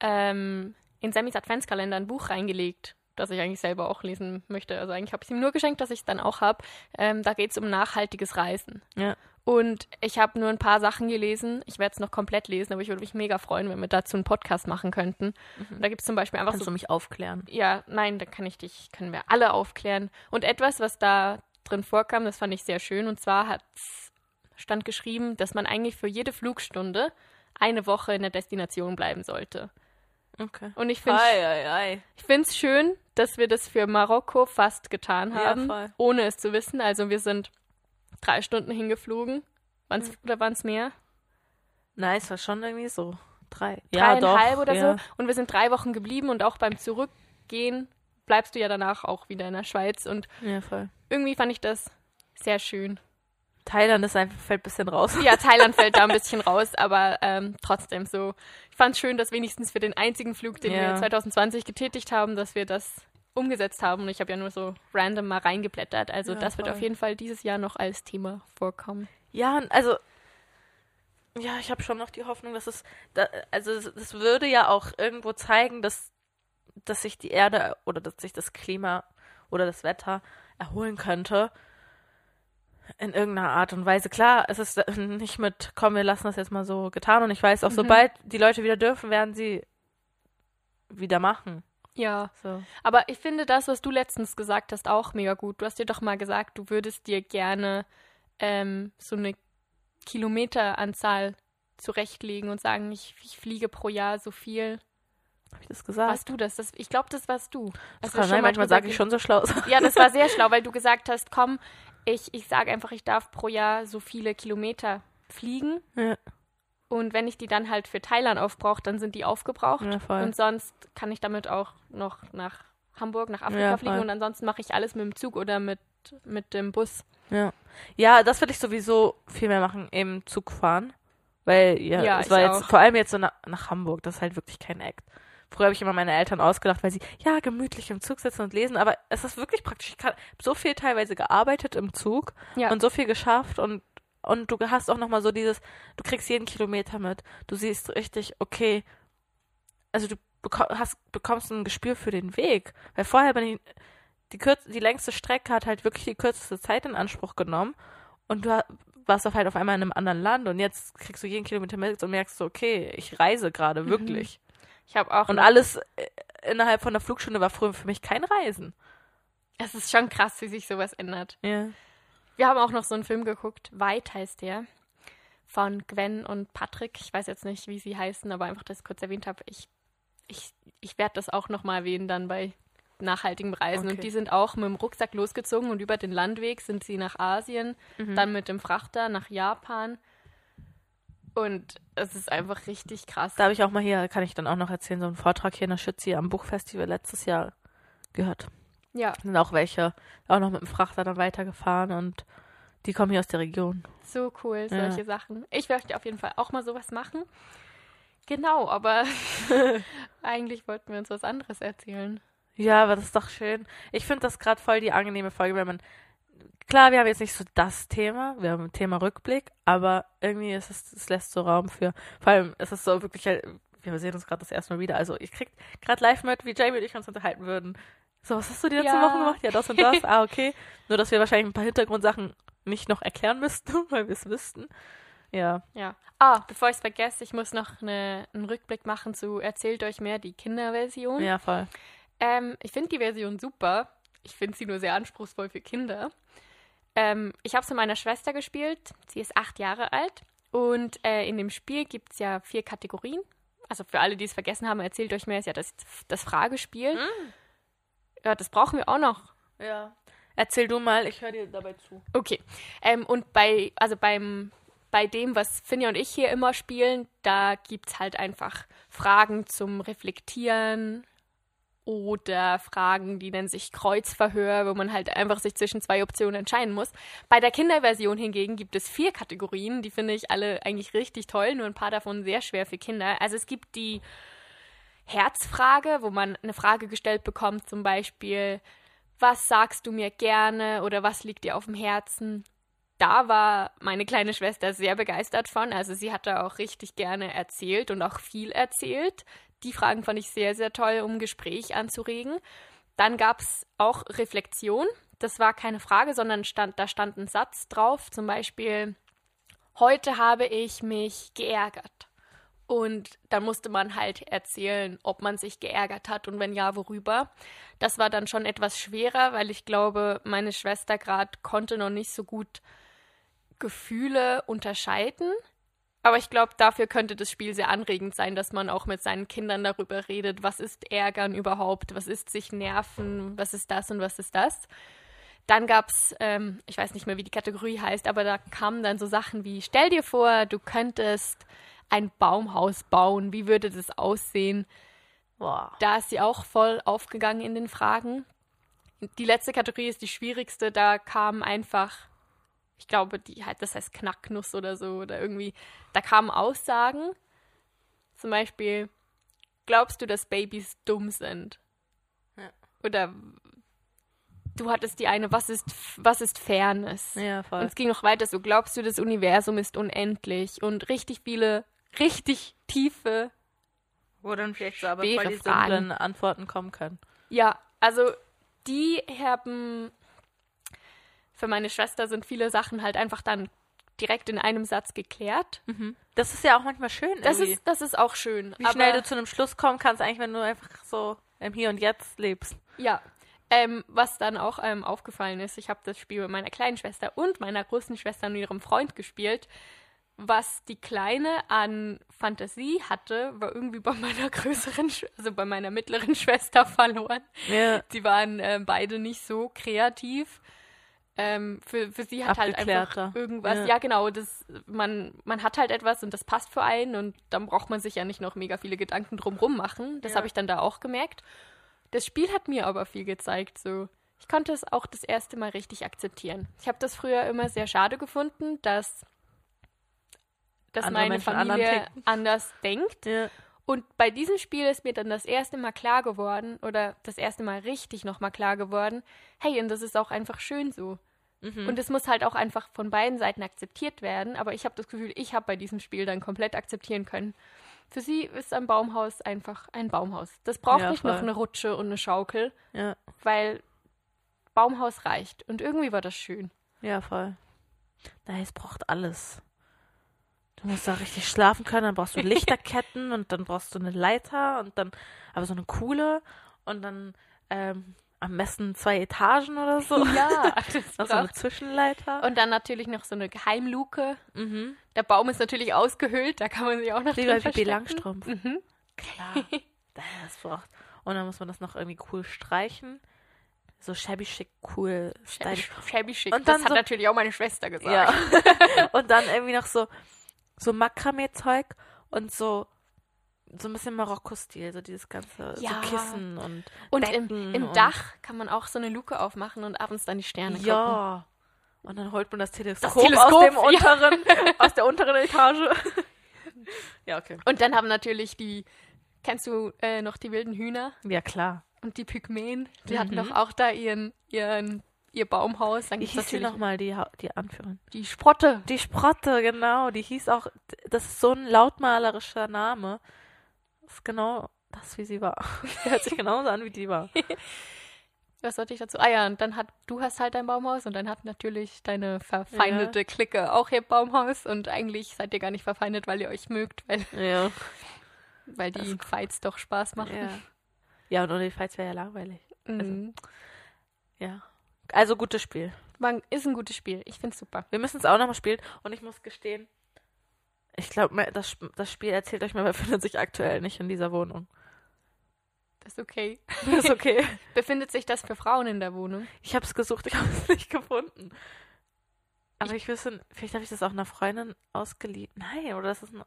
ähm, in Sammys Adventskalender ein Buch reingelegt, das ich eigentlich selber auch lesen möchte. Also eigentlich habe ich es ihm nur geschenkt, dass ich es dann auch habe. Ähm, da geht es um nachhaltiges Reisen. Ja. Und ich habe nur ein paar Sachen gelesen. Ich werde es noch komplett lesen, aber ich würde mich mega freuen, wenn wir dazu einen Podcast machen könnten. Da gibt es zum Beispiel einfach Kannst so du mich aufklären? ja, nein, da kann ich dich, können wir alle aufklären. Und etwas, was da drin vorkam, das fand ich sehr schön. Und zwar hat stand geschrieben, dass man eigentlich für jede Flugstunde eine Woche in der Destination bleiben sollte. Okay. Und ich finde ich finde es schön, dass wir das für Marokko fast getan Ja, haben, voll. ohne es zu wissen. Also wir sind drei Stunden hingeflogen. Waren's, Oder waren es mehr? Nein, es war schon irgendwie so. Drei. Dreieinhalb oder ja. so. Und wir sind drei Wochen geblieben und auch beim Zurückgehen bleibst du ja danach auch wieder in der Schweiz. Und Ja, irgendwie fand ich das sehr schön. Thailand ist einfach, fällt ein bisschen raus. Ja, Thailand fällt da ein bisschen raus, aber ähm, trotzdem so. Ich fand es schön, dass wenigstens für den einzigen Flug, den Ja. wir 2020 getätigt haben, dass wir das umgesetzt haben. Und ich habe ja nur so random mal reingeblättert. Also Ja, das wird auf jeden Fall dieses Jahr noch als Thema vorkommen. Ja, also. Ja, ich habe schon noch die Hoffnung, dass es. Da, also, es- das würde ja auch irgendwo zeigen, dass, dass sich die Erde oder dass sich das Klima oder das Wetter erholen könnte. In irgendeiner Art und Weise. Klar, es ist nicht mit, komm, wir lassen das jetzt mal so getan. Und ich weiß auch, Mhm. sobald die Leute wieder dürfen, werden sie wieder machen. Ja, So. aber ich finde das, was du letztens gesagt hast, auch mega gut. Du hast dir doch mal gesagt, du würdest dir gerne ähm, so eine Kilometeranzahl zurechtlegen und sagen, ich, ich fliege pro Jahr so viel. Habe ich das gesagt? Warst du das? das ich glaube, das warst du. das Als wir kann schon sein, mal manchmal sage ich schon so schlau. Ja, das war sehr schlau, weil du gesagt hast, komm, ich, ich sage einfach, ich darf pro Jahr so viele Kilometer fliegen. Ja. Und wenn ich die dann halt für Thailand aufbrauche, dann sind die aufgebraucht. Ja. Und sonst kann ich damit auch noch nach Hamburg, nach Afrika Ja, fliegen. Und ansonsten mache ich alles mit dem Zug oder mit, mit dem Bus. Ja. Ja, das würde ich sowieso viel mehr machen, eben Zug fahren. Weil, ja, es war jetzt vor allem jetzt so nach, nach Hamburg, das ist halt wirklich kein Act. Früher habe ich immer meine Eltern ausgedacht, weil sie, ja, gemütlich im Zug sitzen und lesen, aber es ist wirklich praktisch. Ich habe so viel teilweise gearbeitet im Zug Ja. und so viel geschafft und, und du hast auch nochmal so dieses, du kriegst jeden Kilometer mit. Du siehst richtig, okay, also du beko hast, bekommst ein Gespür für den Weg. Weil vorher bin ich, die, kürz die längste Strecke hat halt wirklich die kürzeste Zeit in Anspruch genommen und du warst auf halt auf einmal in einem anderen Land und jetzt kriegst du jeden Kilometer mit und merkst so, okay, ich reise gerade Mhm. Ich habe auch. Und alles äh, innerhalb von der Flugstunde war früher für mich kein Reisen. Es ist schon krass, wie sich sowas ändert. Ja. Wir haben auch noch so einen Film geguckt. Weit heißt der. Von Gwen und Patrick. Ich weiß jetzt nicht, wie sie heißen, aber einfach, dass ich kurz erwähnt habe. Ich, ich, ich werde das auch nochmal erwähnen dann bei nachhaltigem Reisen. Okay. Und die sind auch mit dem Rucksack losgezogen und über den Landweg sind sie nach Asien, Mhm. dann mit dem Frachter nach Japan. Und es ist einfach richtig krass. Da habe ich auch mal hier, kann ich dann auch noch erzählen, so einen Vortrag hier in der Schützi am Buchfestival letztes Jahr gehört. ja, sind auch welche auch noch mit dem Frachter dann weitergefahren und die kommen hier aus der Region. so cool, Ja. solche Sachen. Ich möchte auf jeden Fall auch mal sowas machen. Genau, aber eigentlich wollten wir uns was anderes erzählen. Ja, aber das ist doch schön. Ich finde das gerade voll die angenehme Folge, wenn man. Klar, wir haben jetzt nicht so das Thema, wir haben ein Thema Rückblick, aber irgendwie ist es, es lässt so Raum für. Vor allem ist es so wirklich, halt, wir sehen uns gerade das erste Mal wieder. Also, ich krieg gerade live mit, wie Jamie und ich uns unterhalten würden. So, was hast du die letzten Ja. Wochen gemacht? Ja, das und das. ah, okay. Nur, dass wir wahrscheinlich ein paar Hintergrundsachen nicht noch erklären müssten, weil wir es wüssten. Ja. Ja. Ah, bevor ich es vergesse, ich muss noch eine, einen Rückblick machen zu Erzählt euch mehr, die Kinderversion. Ja, voll. Ähm, ich finde die Version super. Ich finde sie nur sehr anspruchsvoll für Kinder. Ähm, ich habe es mit meiner Schwester gespielt. Sie ist acht Jahre alt. Und äh, in dem Spiel gibt es ja vier Kategorien. Also für alle, die es vergessen haben, erzählt euch mehr, ist ja das, das Fragespiel. Ja, das brauchen wir auch noch. Ja. Erzähl du mal, ich höre dir dabei zu. Okay. Ähm, und bei, also beim, bei dem, was Finja und ich hier immer spielen, da gibt es halt einfach Fragen zum Reflektieren oder Fragen, die nennen sich Kreuzverhör, wo man halt einfach sich zwischen zwei Optionen entscheiden muss. Bei der Kinderversion hingegen gibt es vier Kategorien, die finde ich alle eigentlich richtig toll, nur ein paar davon sehr schwer für Kinder. Also es gibt die Herzfrage, wo man eine Frage gestellt bekommt, zum Beispiel, was sagst du mir gerne oder was liegt dir auf dem Herzen? Da war meine kleine Schwester sehr begeistert von. Also sie hat da auch richtig gerne erzählt und auch viel erzählt. Die Fragen fand ich sehr, sehr toll, um Gespräch anzuregen. Dann gab es auch Reflexion. Das war keine Frage, sondern stand, da stand ein Satz drauf, zum Beispiel, heute habe ich mich geärgert. Und dann musste man halt erzählen, ob man sich geärgert hat und wenn ja, worüber. Das war dann schon etwas schwerer, weil ich glaube, meine Schwester gerade konnte noch nicht so gut Gefühle unterscheiden. Aber ich glaube, dafür könnte das Spiel sehr anregend sein, dass man auch mit seinen Kindern darüber redet, was ist Ärgern überhaupt, was ist sich nerven, was ist das und was ist das. Dann gab es, ähm, ich weiß nicht mehr, wie die Kategorie heißt, aber da kamen dann so Sachen wie, stell dir vor, du könntest ein Baumhaus bauen, wie würde das aussehen? Boah. Da ist sie auch voll aufgegangen in den Fragen. Die letzte Kategorie ist die schwierigste, da kam einfach, ich glaube, die halt, das heißt Knacknuss oder so, oder irgendwie, da kamen Aussagen, zum Beispiel, glaubst du, dass Babys dumm sind? Ja. Oder du hattest die eine, was ist, was ist Fairness? Ja, Und voll. es ging noch weiter so, glaubst du, das Universum ist unendlich? Und richtig viele, richtig tiefe, Wo dann vielleicht so aber voll die Fragen. simplen Antworten kommen können. ja, also die haben, für meine Schwester sind viele Sachen halt einfach dann direkt in einem Satz geklärt. Das ist ja auch manchmal schön Das irgendwie. ist, das ist auch schön. Wie schnell du zu einem Schluss kommen kannst, eigentlich, wenn du einfach so im Hier und Jetzt lebst. Ja. Ähm, was dann auch ähm, aufgefallen ist, ich habe das Spiel mit meiner kleinen Schwester und meiner großen Schwester und ihrem Freund gespielt. Was die Kleine an Fantasie hatte, war irgendwie bei meiner größeren, Sch also bei meiner mittleren Schwester verloren. Ja. Die waren äh, beide nicht so kreativ. Ähm, für, für sie hat halt einfach irgendwas, Ja. ja, genau, das, man, man hat halt etwas und das passt für einen und dann braucht man sich ja nicht noch mega viele Gedanken drumrum machen. Das Ja. habe ich dann da auch gemerkt. Das Spiel hat mir aber viel gezeigt, so. Ich konnte es auch das erste Mal richtig akzeptieren. Ich habe das früher immer sehr schade gefunden, dass, dass Andere meine Menschen Familie anders denkt. Ja. Und bei diesem Spiel ist mir dann das erste Mal klar geworden, oder das erste Mal richtig nochmal klar geworden, hey, und das ist auch einfach schön so. Mhm. Und es muss halt auch einfach von beiden Seiten akzeptiert werden. Aber ich habe das Gefühl, ich habe bei diesem Spiel dann komplett akzeptieren können. Für sie ist ein Baumhaus einfach ein Baumhaus. Das braucht Ja, nicht noch voll. eine Rutsche und eine Schaukel, Ja. weil Baumhaus reicht. Und irgendwie war das schön. Ja, voll. Nein, es braucht alles. Du musst da richtig schlafen können, dann brauchst du Lichterketten und dann brauchst du eine Leiter und dann aber so eine coole und dann ähm, am besten zwei Etagen oder so. Ja, das Noch so eine. Zwischenleiter. Und dann natürlich noch so eine Geheimluke. mhm. Der Baum ist natürlich ausgehöhlt, da kann man sich auch noch Wie drin. Langstrumpf. Mhm. Klar. das braucht. Und dann muss man das noch irgendwie cool streichen. So shabby chic, cool. Shabby, shabby schick. Und das hat so- natürlich auch meine Schwester gesagt. Ja. und dann irgendwie noch so, so Makramee-Zeug und so, so ein bisschen Marokko-Stil, so dieses ganze, Ja. so Kissen und Und Decken im, im und- Dach kann man auch so eine Luke aufmachen und abends dann die Sterne gucken. Ja. Und dann holt man das Teleskop, Teleskop, aus dem ja. unteren, aus der unteren Etage. ja, okay. Und dann haben natürlich die, kennst du äh, noch die wilden Hühner Ja, klar. und die Pygmäen? Die hatten Mhm. doch auch da ihren, ihren, ihr Baumhaus. Dann gibt's hieß natürlich nochmal, die, die Anführerin? die Sprotte. Die Sprotte, genau. Die hieß auch, das ist so ein lautmalerischer Name. Das ist genau das, wie sie war. Die hört sich genauso an, wie die war. Was sollte ich dazu? Ah ja, und dann hat, du hast halt dein Baumhaus und dann hat natürlich deine verfeindete Clique auch ihr Baumhaus und eigentlich seid ihr gar nicht verfeindet, weil ihr euch mögt, weil, Ja. weil die Fights doch Spaß machen. Ja, ja und ohne die Fights wäre ja langweilig. Mhm. Ja. Also gutes Spiel. Man, ist ein gutes Spiel. Ich find's super. Wir müssen es auch nochmal spielen und ich muss gestehen, ich glaube, das, das Spiel erzählt euch mal, befindet sich aktuell nicht in dieser Wohnung. Das ist okay. Das ist okay. Befindet sich das für Frauen in der Wohnung? Ich habe es gesucht, ich habe es nicht gefunden. Aber ich wüsste, vielleicht habe ich das auch einer Freundin ausgeliehen. Nein, oder das ist ein.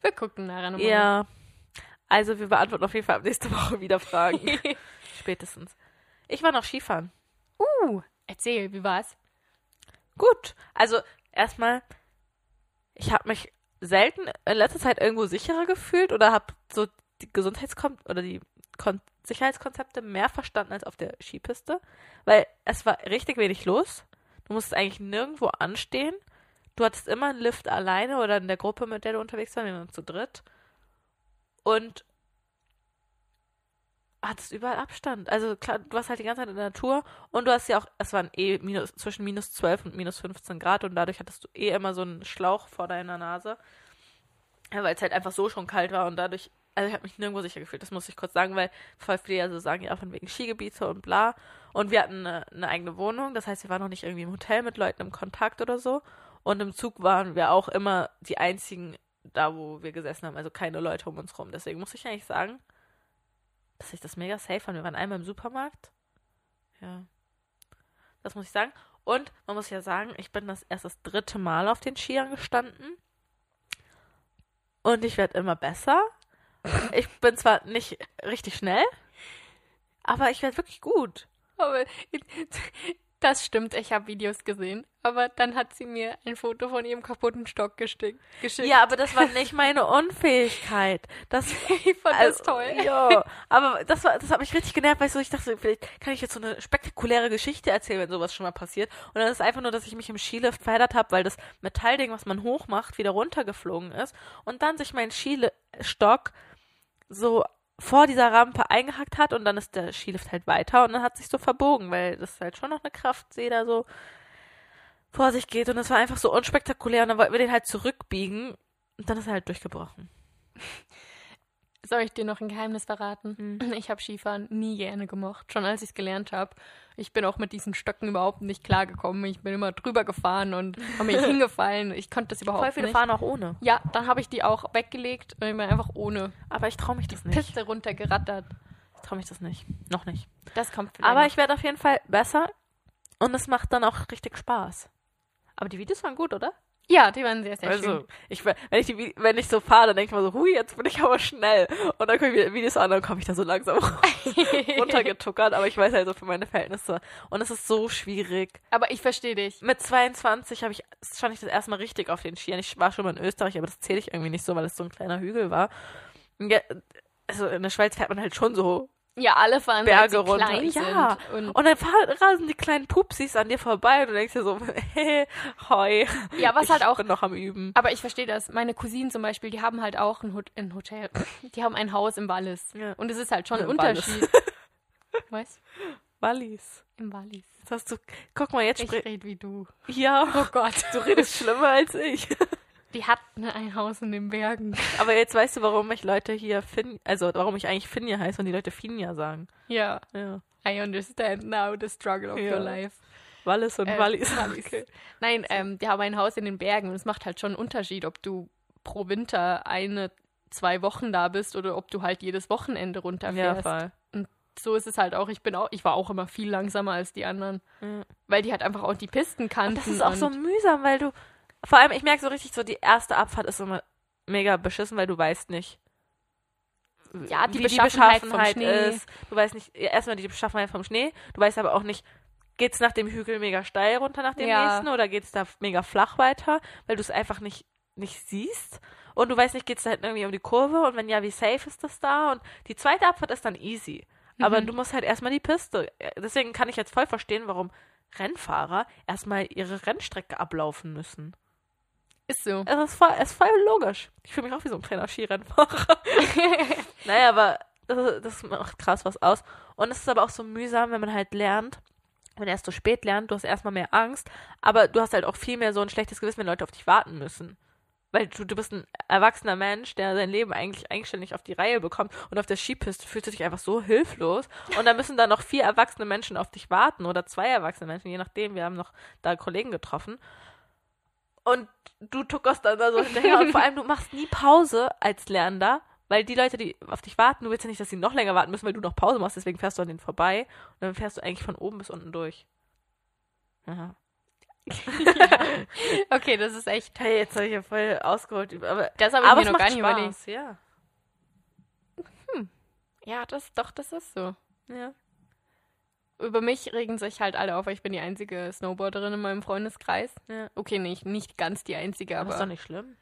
Wir gucken nachher nochmal. Ja. Also, wir beantworten auf jeden Fall ab nächste Woche wieder Fragen. Spätestens. Ich war noch Skifahren. uh, erzähl, wie war's? Gut. Also, erstmal, ich habe mich selten in letzter Zeit irgendwo sicherer gefühlt oder habe so die Gesundheitskon oder die Kon Sicherheitskonzepte mehr verstanden als auf der Skipiste, weil es war richtig wenig los. Du musstest eigentlich nirgendwo anstehen. Du hattest immer einen Lift alleine oder in der Gruppe, mit der du unterwegs warst, wir waren zu dritt. Und hattest überall Abstand. Also klar, du warst halt die ganze Zeit in der Natur und du hast ja auch, es waren eh minus, zwischen minus 12 und minus 15 Grad und dadurch hattest du eh immer so einen Schlauch vor deiner Nase. Weil es halt einfach so schon kalt war und dadurch, also ich habe mich nirgendwo sicher gefühlt, das muss ich kurz sagen, weil voll viele ja so sagen, ja, von wegen Skigebiete und bla. Und wir hatten eine, eine eigene Wohnung, das heißt, wir waren noch nicht irgendwie im Hotel mit Leuten im Kontakt oder so. Und im Zug waren wir auch immer die einzigen da, wo wir gesessen haben, also keine Leute um uns rum. Deswegen muss ich eigentlich sagen, dass ich das mega safe fand. Wir waren einmal im Supermarkt. Ja. Das muss ich sagen. Und man muss ja sagen, ich bin das erst das dritte Mal auf den Skiern gestanden. Und ich werde immer besser. Ich bin zwar nicht richtig schnell, aber ich werde wirklich gut. Aber das stimmt, ich habe Videos gesehen. Aber dann hat sie mir ein Foto von ihrem kaputten Stock geschickt. Ja, aber das war nicht meine Unfähigkeit. Das ich fand das Also, toll. Ja, aber das war, das hat mich richtig genervt, weil ich so, ich dachte, vielleicht kann ich jetzt so eine spektakuläre Geschichte erzählen, wenn sowas schon mal passiert. Und dann ist es einfach nur, dass ich mich im Skilift verheddert habe, weil das Metallding, was man hochmacht, wieder runtergeflogen ist und dann sich mein Skistock so vor dieser Rampe eingehackt hat und dann ist der Skilift halt weiter und dann hat sich so verbogen, weil das halt schon noch eine Kraftsee da so vor sich geht und das war einfach so unspektakulär und dann wollten wir den halt zurückbiegen und dann ist er halt durchgebrochen. Soll ich dir noch ein Geheimnis verraten? Hm. Ich habe Skifahren nie gerne gemocht, schon als ich es gelernt habe. Ich bin auch mit diesen Stöcken überhaupt nicht klargekommen. Ich bin immer drüber gefahren und habe mich hingefallen. Ich konnte das überhaupt Voll viele nicht. fahren auch ohne. Ja, dann habe ich die auch weggelegt und ich bin einfach ohne Aber ich traue mich das nicht. Piste runtergerattert. Ich traue mich das nicht. Noch nicht. Das kommt vielleicht. Aber ich werde auf jeden Fall besser und es macht dann auch richtig Spaß. Aber die Videos waren gut, oder? Ja, die waren sehr, sehr also, schön. ich, wenn ich die, wenn ich so fahre, dann denke ich mir so, hui, jetzt bin ich aber schnell. Und dann gucke ich mir Videos an, dann komme ich da so langsam runtergetuckert. Aber ich weiß halt so für meine Verhältnisse. Und es ist so schwierig. Aber ich verstehe dich. Mit 22 habe ich, stand ich das erste Mal richtig auf den Skiern. Ich war schon mal in Österreich, aber das zähle ich irgendwie nicht so, weil es so ein kleiner Hügel war. Also in der Schweiz fährt man halt schon so Ja, alle fahren Berge weil sie runter. Ja. Und, Und dann fahren, rasen die kleinen Pupsis an dir vorbei und du denkst dir so, hey, hoi. ja, was ich halt auch bin noch am Üben. Aber ich verstehe das. Meine Cousinen zum Beispiel, die haben halt auch ein, Hot ein Hotel. Die haben ein Haus im Wallis. Ja. Und es ist halt schon ein. Unterschied. Was? Wallis. Im Wallis. Jetzt hast du, guck mal, jetzt Ich sprich. rede wie du. Ja, Oh Gott. du redest schlimmer als ich. Die hatten ein Haus in den Bergen. Aber jetzt weißt du, warum ich Leute hier Fin, also warum ich eigentlich Finja heiße und die Leute Finja sagen. Ja. Ja. I understand now the struggle of Ja. your life. Wallis und Äh, Wallis. Okay. Nein, ähm, die haben ein Haus in den Bergen und es macht halt schon einen Unterschied, ob du pro Winter eine zwei Wochen da bist oder ob du halt jedes Wochenende runterfährst. voll. so ist es halt auch. Ich bin auch, ich war auch immer viel langsamer als die anderen. Ja. Weil die halt einfach auch die Pisten kannten. Das ist auch so und- mühsam, weil du. Vor allem, ich merke so richtig, so die erste Abfahrt ist immer mega beschissen, weil du weißt nicht. Ja, die wie Beschaffenheit die vom Beschaffenheit Schnee. ist. Du weißt nicht, erstmal die Beschaffenheit vom Schnee. Du weißt aber auch nicht, geht's nach dem Hügel mega steil runter nach dem Ja. nächsten oder geht's da mega flach weiter, weil du es einfach nicht, nicht siehst. Und du weißt nicht, geht's da hinten irgendwie um die Kurve und wenn ja, wie safe ist das da? Und die zweite Abfahrt ist dann easy. Aber Mhm. du musst halt erstmal die Piste. Deswegen kann ich jetzt voll verstehen, warum Rennfahrer erstmal ihre Rennstrecke ablaufen müssen. Ist so. Es ist voll, es ist voll logisch. Ich fühle mich auch wie so ein kleiner Skirennfahrer. naja, aber das, das macht krass was aus. Und es ist aber auch so mühsam, wenn man halt lernt, wenn er erst so spät lernt, du hast erstmal mehr Angst, aber du hast halt auch viel mehr so ein schlechtes Gewissen, wenn Leute auf dich warten müssen. Weil du, du bist ein erwachsener Mensch, der sein Leben eigentlich eigenständig auf die Reihe bekommt und auf der Skipiste fühlst du dich einfach so hilflos und dann müssen da noch vier erwachsene Menschen auf dich warten oder zwei erwachsene Menschen, je nachdem, wir haben noch da Kollegen getroffen und du tuckerst dann da so hinterher und vor allem du machst nie Pause als Lernender, weil die Leute, die auf dich warten, du willst ja nicht, dass sie noch länger warten müssen, weil du noch Pause machst, deswegen fährst du an denen vorbei und dann fährst du eigentlich von oben bis unten durch. Ja. Okay, das ist echt. Hey, jetzt habe ich ja voll ausgeholt, aber, Das habe ich aber mir noch gar nicht Spaß, überlegt. ja. Ja, das, doch, das ist so. Ja. Über mich regen sich halt alle auf, weil ich bin die einzige Snowboarderin in meinem Freundeskreis. Ja. Okay, nicht, nicht ganz die einzige, Aber ist aber. doch nicht schlimm.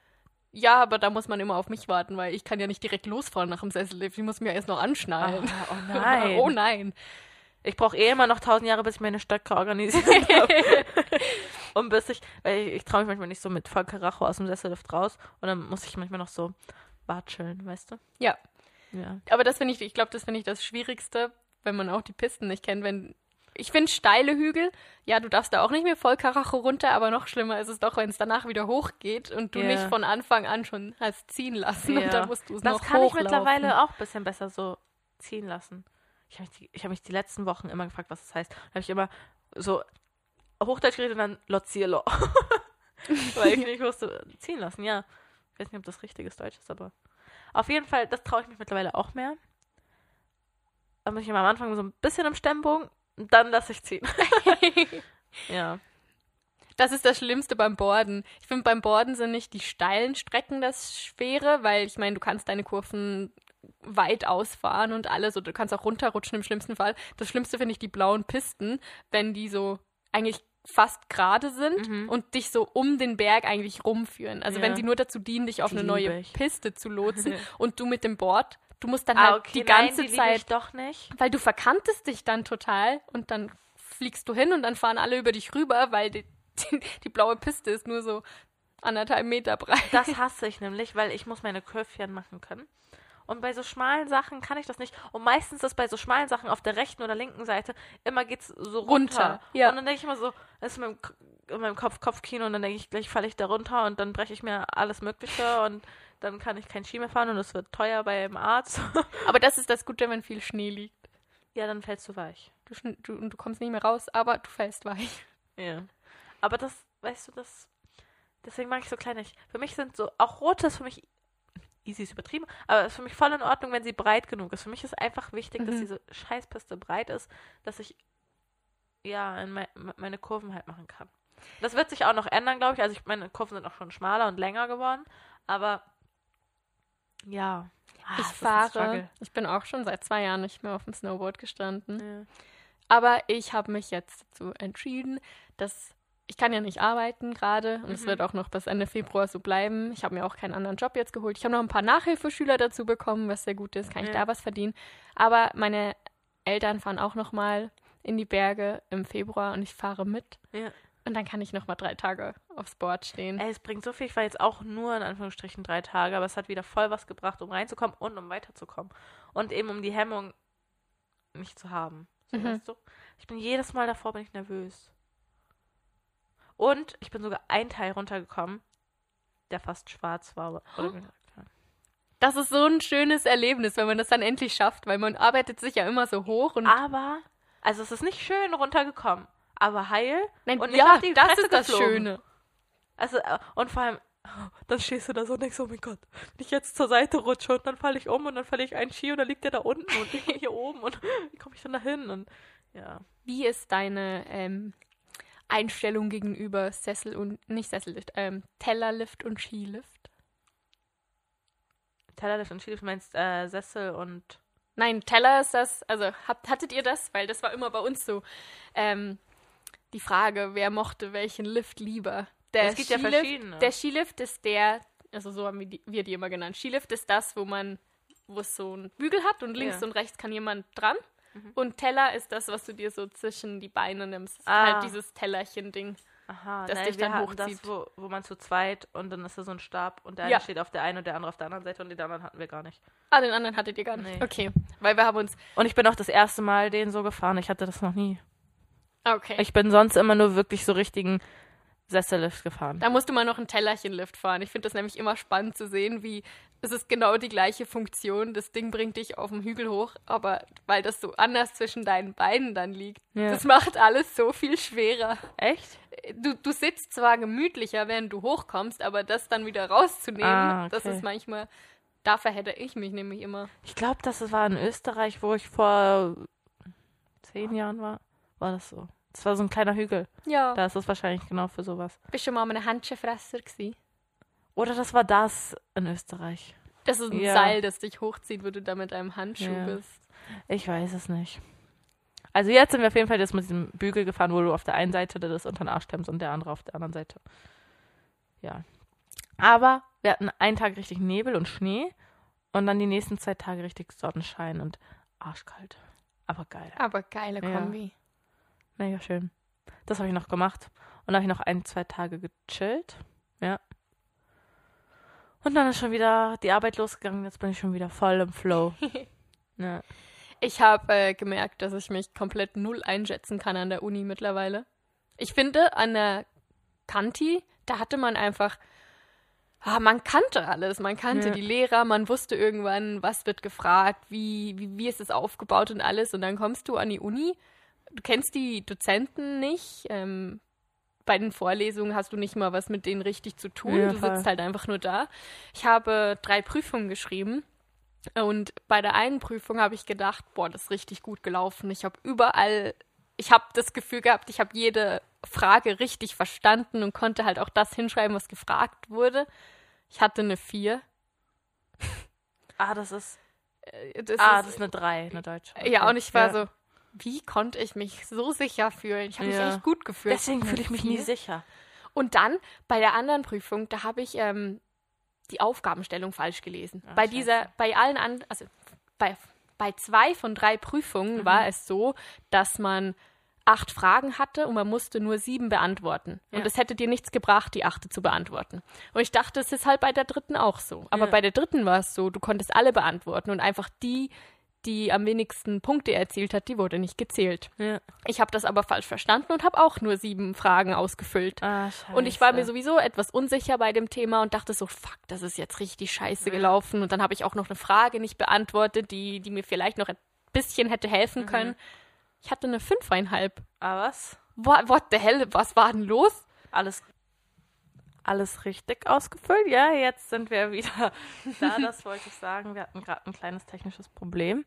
Ja, aber da muss man immer auf mich warten, weil ich kann ja nicht direkt losfahren nach dem Sessellift. Ich muss mir erst noch anschnallen. oh nein. oh nein. Ich brauche eh immer noch tausend Jahre, bis ich meine Stöcke organisiert habe. und bis ich, weil ich, ich traue mich manchmal nicht so mit voll Karacho aus dem Sessellift raus. Und dann muss ich manchmal noch so watscheln, weißt du? Ja. Ja. Aber das finde ich, ich glaube, das finde ich das Schwierigste, wenn man auch die Pisten nicht kennt. Wenn ich finde steile Hügel, ja, du darfst da auch nicht mehr voll Karacho runter, aber noch schlimmer ist es doch, wenn es danach wieder hochgeht und du Ja. nicht von Anfang an schon hast ziehen lassen Ja. und dann musst du es Das noch kann ich mittlerweile auch ein bisschen besser so ziehen lassen. Ich habe mich, hab mich die letzten Wochen immer gefragt, was das heißt. Da habe ich immer so Hochdeutsch geredet und dann Lozierlo. Weil ich nicht wusste, ziehen lassen, ja. Ich weiß nicht, ob das richtiges Deutsch ist, aber auf jeden Fall, das traue ich mich mittlerweile auch mehr. Da muss ich immer am Anfang so ein bisschen im Stemmbogen und dann lasse ich ziehen. ja. Das ist das Schlimmste beim Borden. Ich finde, beim Borden sind nicht die steilen Strecken das Schwere, weil ich meine, du kannst deine Kurven weit ausfahren und alles und du kannst auch runterrutschen im schlimmsten Fall. Das Schlimmste finde ich die blauen Pisten, wenn die so eigentlich fast gerade sind Mhm. und dich so um den Berg eigentlich rumführen. Also Ja. wenn sie nur dazu dienen, dich auf Die eine neue ich. Piste zu lotsen und du mit dem Board, du musst dann halt die ganze Ah, die Zeit doch nicht. weil du verkantest dich dann total und dann fliegst du hin und dann fahren alle über dich rüber, weil die, die, die blaue Piste ist nur so anderthalb Meter breit. Das hasse ich nämlich, weil ich muss meine Curvchen machen können. Und bei so schmalen Sachen kann ich das nicht. Und meistens ist bei so schmalen Sachen auf der rechten oder linken Seite immer geht's so runter. Runter, ja. Und dann denke ich immer so, das ist in meinem, in meinem Kopf Kopfkino und dann denke ich, gleich falle ich da runter und dann breche ich mir alles Mögliche und dann kann ich kein Ski mehr fahren und es wird teuer beim Arzt. Aber das ist das Gute, wenn viel Schnee liegt. ja, dann fällst du weich. Du, du, du kommst nicht mehr raus, aber du fällst weich. Ja. Aber das, weißt du, das. Deswegen mag ich so kleine. Für mich sind so. Auch rote ist für mich. Easy ist übertrieben, aber ist für mich voll in Ordnung, wenn sie breit genug ist. Für mich ist einfach wichtig, dass Mhm. diese Scheißpiste breit ist, dass ich ja mei meine Kurven halt machen kann. Das wird sich auch noch ändern, glaube ich. Also ich, meine Kurven sind auch schon schmaler und länger geworden, aber ja. Ah, ich es fahre, ich bin auch schon seit zwei Jahren nicht mehr auf dem Snowboard gestanden. Ja. Aber ich habe mich jetzt dazu entschieden, dass ich kann ja nicht arbeiten gerade und es Mhm. wird auch noch bis Ende Februar so bleiben. Ich habe mir auch keinen anderen Job jetzt geholt. Ich habe noch ein paar Nachhilfeschüler dazu bekommen, was sehr gut ist. Kann ich Ja. da was verdienen? Aber meine Eltern fahren auch noch mal in die Berge im Februar und ich fahre mit. Ja. Und dann kann ich noch mal drei Tage aufs Board stehen. Ey, es bringt so viel. Ich war jetzt auch nur in Anführungsstrichen drei Tage, aber es hat wieder voll was gebracht, um reinzukommen und um weiterzukommen. Und eben um die Hemmung nicht zu haben. So, Mhm. weißt du? Ich bin jedes Mal davor bin ich nervös. Und ich bin sogar ein Teil runtergekommen, der fast schwarz war. ja. Das ist so ein schönes Erlebnis, wenn man das dann endlich schafft, weil man arbeitet sich ja immer so hoch und Aber, also es ist nicht schön runtergekommen, aber heil. Nein, und ja, das Fresse ist das geflogen. Schöne. Also, äh, und vor allem, Dann stehst du da so und denkst, oh mein Gott, wenn ich jetzt zur Seite rutsche und dann falle ich um und dann falle ich einen Ski und dann liegt der da unten und ich hier oben und wie komme ich dann da hin? Und ja. Wie ist deine ähm, Einstellung gegenüber Sessel und, nicht Sessellift, ähm, Tellerlift und Skilift? Tellerlift und Skilift meinst äh, Sessel und Nein, Teller ist das, also habt, hattet ihr das? Weil das war immer bei uns so. Ähm, die Frage, wer mochte welchen Lift lieber. Der Es gibt ja Skilift, verschiedene. Der Skilift ist der, also so haben wir die, wir die immer genannt. Skilift ist das, wo man, wo es so einen Bügel hat und links Ja. Und rechts kann jemand dran. Und Teller ist das, was du dir so zwischen die Beine nimmst. Ist Ah. Halt dieses Tellerchen-Ding. Aha, das nein, dich dann hatten das, hochzieht. wo, wo man zu zweit und dann ist da so ein Stab und der Ja. eine steht auf der einen und der andere auf der anderen Seite und den anderen hatten wir gar nicht. Ah, den anderen hattet ihr gar nicht. Nee. Okay, weil wir haben uns. Und ich bin auch das erste Mal den so gefahren. Ich hatte das noch nie. Okay. Ich bin sonst immer nur wirklich so richtigen Sessellift gefahren. Da musst du mal noch ein Tellerchenlift fahren. Ich finde das nämlich immer spannend zu sehen, wie es ist genau die gleiche Funktion. Das Ding bringt dich auf den Hügel hoch, aber weil das so anders zwischen deinen Beinen dann liegt, Ja. das macht alles so viel schwerer. Echt? Du, du sitzt zwar gemütlicher, während du hochkommst, aber das dann wieder rauszunehmen, Ah, das okay. ist manchmal. Da verhedder ich mich nämlich immer. Ich glaube, das war in Österreich, wo ich vor zehn Jahren war. War das so? Das war so ein kleiner Hügel. Ja. Da ist es wahrscheinlich genau für sowas. Bist du schon mal mit einem Handschuhfresser gewesen? Oder das war das in Österreich. Das ist ein Ja. Seil, das dich hochzieht, wo du da mit einem Handschuh Ja. bist. Ich weiß es nicht. Also jetzt sind wir auf jeden Fall das mit diesem Bügel gefahren, wo du auf der einen Seite das unter den Arsch stemmst und der andere auf der anderen Seite. Ja. Aber wir hatten einen Tag richtig Nebel und Schnee und dann die nächsten zwei Tage richtig Sonnenschein und arschkalt. Aber geil. Aber geile Ja. Kombi. Mega schön. Das habe ich noch gemacht. Und dann habe ich noch ein, zwei Tage gechillt. Ja. Und dann ist schon wieder die Arbeit losgegangen. Jetzt bin ich schon wieder voll im Flow. ja. Ich habe äh, gemerkt, dass ich mich komplett null einschätzen kann an der Uni mittlerweile. Ich finde, an der Kanti, da hatte man einfach, ah, man kannte alles. Man kannte Ja. die Lehrer, man wusste irgendwann, was wird gefragt, wie, wie, wie ist es aufgebaut und alles. Und dann kommst du an die Uni, du kennst die Dozenten nicht. Ähm, bei den Vorlesungen hast du nicht mal was mit denen richtig zu tun. Ja, du sitzt halt einfach nur da. Ich habe drei Prüfungen geschrieben. Und bei der einen Prüfung habe ich gedacht, boah, das ist richtig gut gelaufen. Ich habe überall, ich habe das Gefühl gehabt, ich habe jede Frage richtig verstanden und konnte halt auch das hinschreiben, was gefragt wurde. Ich hatte eine 4. Ah, das ist. Äh, Das ah, ist, das ist eine 3, eine deutsche. ja, und ich war Ja. so, wie konnte ich mich so sicher fühlen? Ich habe mich Ja. echt gut gefühlt. Deswegen fühle ich mich nie sicher. Und dann bei der anderen Prüfung, da habe ich ähm, die Aufgabenstellung falsch gelesen. Ah, bei scheiße. dieser, bei allen anderen, also bei, bei zwei von drei Prüfungen Mhm. war es so, dass man acht Fragen hatte und man musste nur sieben beantworten. Ja. Und es hätte dir nichts gebracht, die achte zu beantworten. Und ich dachte, es ist halt bei der dritten auch so. Aber Ja. bei der dritten war es so, du konntest alle beantworten und einfach die, die am wenigsten Punkte erzielt hat, die wurde nicht gezählt. Ja. Ich habe das aber falsch verstanden und habe auch nur sieben Fragen ausgefüllt. Ah. Und ich war mir sowieso etwas unsicher bei dem Thema und dachte so, fuck, das ist jetzt richtig scheiße gelaufen. Und dann habe ich auch noch eine Frage nicht beantwortet, die, die mir vielleicht noch ein bisschen hätte helfen können. Ich hatte eine fünfeinhalb. Ah, was? What, what the hell? Was war denn los? Alles. Alles richtig ausgefüllt? Ja, jetzt sind wir wieder da. Das wollte ich sagen. Wir hatten gerade ein kleines technisches Problem.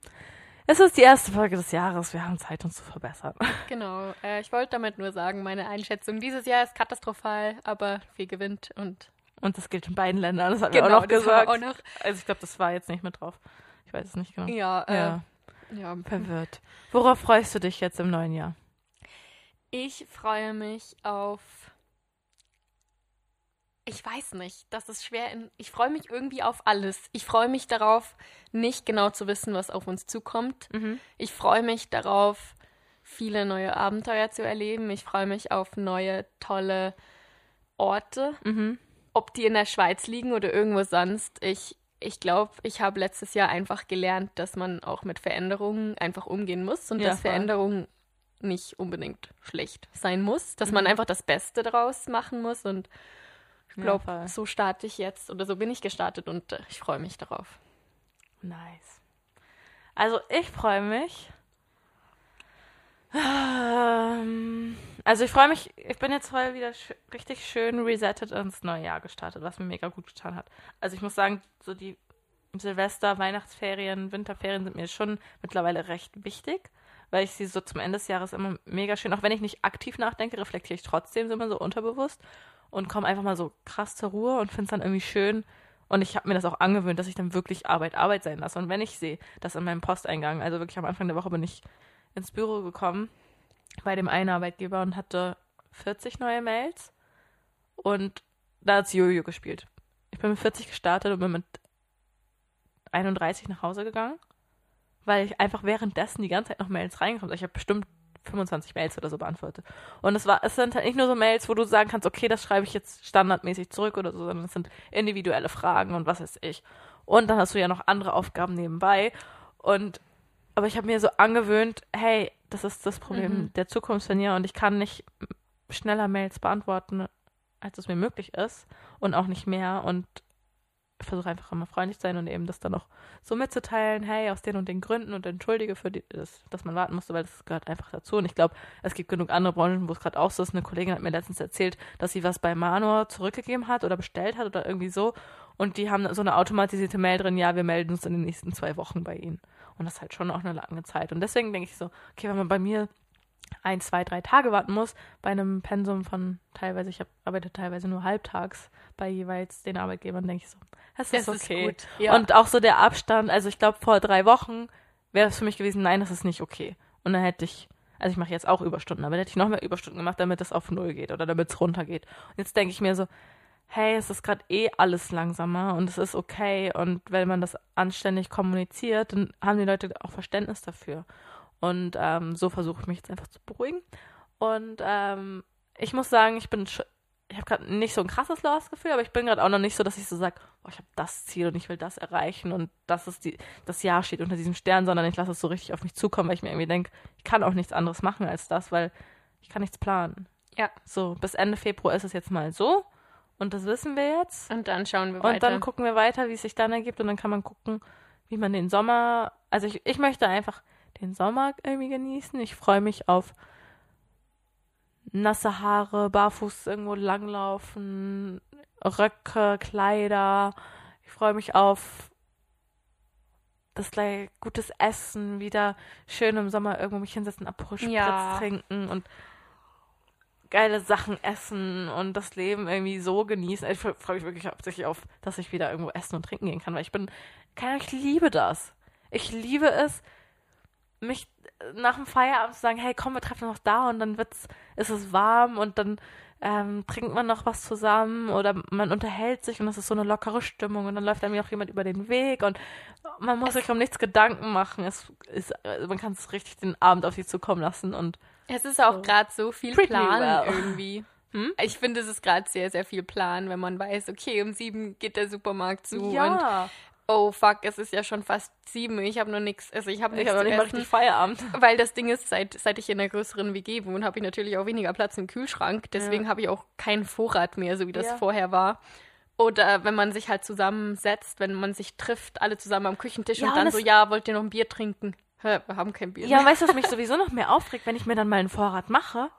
Es ist die erste Folge des Jahres. Wir haben Zeit, uns zu verbessern. Genau. Äh, ich wollte damit nur sagen, meine Einschätzung dieses Jahr ist katastrophal, aber wir gewinnt und Und das gilt in beiden Ländern. Das haben genau, wir auch noch gesagt. auch noch. Also ich glaube, das war jetzt nicht mit drauf. Ich weiß es nicht genau. Ja, äh, Ja, ja. verwirrt. Worauf freust du dich jetzt im neuen Jahr? Ich freue mich auf. Ich weiß nicht, das ist schwer. In, ich freue mich irgendwie auf alles. Ich freue mich darauf, nicht genau zu wissen, was auf uns zukommt. Ich freue mich darauf, viele neue Abenteuer zu erleben. Ich freue mich auf neue, tolle Orte. Mhm. Ob die in der Schweiz liegen oder irgendwo sonst. Ich, ich glaube, ich habe letztes Jahr einfach gelernt, dass man auch mit Veränderungen einfach umgehen muss und Ja, dass. Veränderungen nicht unbedingt schlecht sein muss, dass man Mhm. einfach das Beste daraus machen muss und ich Ja, glaube, voll. so starte ich jetzt oder so bin ich gestartet und äh, ich freue mich darauf. Nice. Also ich freue mich. Ähm, also ich freue mich, ich bin jetzt heute wieder sch richtig schön resettet ins neue Jahr gestartet, was mir mega gut getan hat. Also ich muss sagen, so die Silvester, Weihnachtsferien, Winterferien sind mir schon mittlerweile recht wichtig, weil ich sie so zum Ende des Jahres immer mega schön, auch wenn ich nicht aktiv nachdenke, reflektiere ich trotzdem so immer so unterbewusst und komme einfach mal so krass zur Ruhe und finde es dann irgendwie schön. Und ich habe mir das auch angewöhnt, dass ich dann wirklich Arbeit Arbeit sein lasse. Und wenn ich sehe, dass in meinem Posteingang, also wirklich am Anfang der Woche bin ich ins Büro gekommen bei dem einen Arbeitgeber und hatte 40 neue Mails und da hat Jojo gespielt. Ich bin mit 40 gestartet und bin mit 31 nach Hause gegangen, weil ich einfach währenddessen die ganze Zeit noch Mails reinkomme. Also ich habe bestimmt 25 Mails oder so beantwortet. Und es war, es sind halt nicht nur so Mails, wo du sagen kannst, okay, das schreibe ich jetzt standardmäßig zurück oder so, sondern es sind individuelle Fragen und was weiß ich. Und dann hast du ja noch andere Aufgaben nebenbei. Und aber ich habe mir so angewöhnt, hey, das ist das Problem Mhm. der Zukunft von ihr und ich kann nicht schneller Mails beantworten, als es mir möglich ist und auch nicht mehr und versuche einfach immer freundlich zu sein und eben das dann auch so mitzuteilen, hey, aus den und den Gründen und entschuldige für die, das, dass man warten musste, weil das gehört einfach dazu. Und ich glaube, es gibt genug andere Branchen, wo es gerade auch so ist. Eine Kollegin hat mir letztens erzählt, dass sie was bei Manor zurückgegeben hat oder bestellt hat oder irgendwie so. Und die haben so eine automatisierte Mail drin, ja, wir melden uns in den nächsten zwei Wochen bei ihnen. Und das ist halt schon auch eine lange Zeit. Und deswegen denke ich so, okay, wenn man bei mir ein, zwei, drei Tage warten muss, bei einem Pensum von teilweise, ich arbeite teilweise nur halbtags bei jeweils den Arbeitgebern, denke ich so, das ist Das ist okay. gut, ja. Und auch so der Abstand, also ich glaube, vor drei Wochen wäre es für mich gewesen, nein, das ist nicht okay. Und dann hätte ich, also ich mache jetzt auch Überstunden, aber dann hätte ich noch mehr Überstunden gemacht, damit es auf Null geht oder damit es runtergeht. Und jetzt denke ich mir so, hey, es ist gerade eh alles langsamer und es ist okay. Und wenn man das anständig kommuniziert, dann haben die Leute auch Verständnis dafür. Und ähm, so versuche ich mich jetzt einfach zu beruhigen. Und ähm, ich muss sagen, ich bin, ich habe gerade nicht so ein krasses Lost-Gefühl, aber ich bin gerade auch noch nicht so, dass ich so sage, oh, ich habe das Ziel und ich will das erreichen und das ist die, das Jahr steht unter diesem Stern, sondern ich lasse es so richtig auf mich zukommen, weil ich mir irgendwie denke, ich kann auch nichts anderes machen als das, weil ich kann nichts planen. Ja. So, bis Ende Februar ist es jetzt mal so und das wissen wir jetzt. Und dann schauen wir Und weiter. dann gucken wir weiter, wie es sich dann ergibt. Und dann kann man gucken, wie man den Sommer. Also ich, ich möchte einfach den Sommer irgendwie genießen. Ich freue mich auf nasse Haare, barfuß irgendwo langlaufen, Röcke, Kleider. Ich freue mich auf das gleich gutes Essen, wieder schön im Sommer irgendwo mich hinsetzen, Aperol Ja. trinken und geile Sachen essen und das Leben irgendwie so genießen. Ich freue mich wirklich hauptsächlich auf, dass ich wieder irgendwo essen und trinken gehen kann, weil ich bin, keine Ahnung, ich liebe das. Ich liebe es, mich nach dem Feierabend zu sagen, hey, komm, wir treffen noch da und dann wird's, ist es warm und dann ähm, trinkt man noch was zusammen oder man unterhält sich und es ist so eine lockere Stimmung und dann läuft einem auch jemand über den Weg und man muss sich um nichts Gedanken machen. Es ist, also man kann es richtig den Abend auf sich zukommen lassen und Es ist auch So. gerade so viel Plan well. irgendwie. Hm? Ich finde, es ist gerade sehr, sehr viel Plan, wenn man weiß, okay, um sieben geht der Supermarkt zu und ja, oh fuck, es ist ja schon fast sieben. Ich habe noch nichts, also ich habe ich nichts habe zu nicht mal richtig Feierabend. Weil das Ding ist, seit, seit ich in einer größeren WG wohne, habe ich natürlich auch weniger Platz im Kühlschrank. Deswegen habe ich auch keinen Vorrat mehr, so wie das Ja. vorher war. Oder wenn man sich halt zusammensetzt, wenn man sich trifft, alle zusammen am Küchentisch Ja, und und dann es- so, ja, wollt ihr noch ein Bier trinken? Hä, wir haben kein Bier. Ja, mehr. weißt du, was mich sowieso noch mehr aufregt, wenn ich mir dann mal einen Vorrat mache,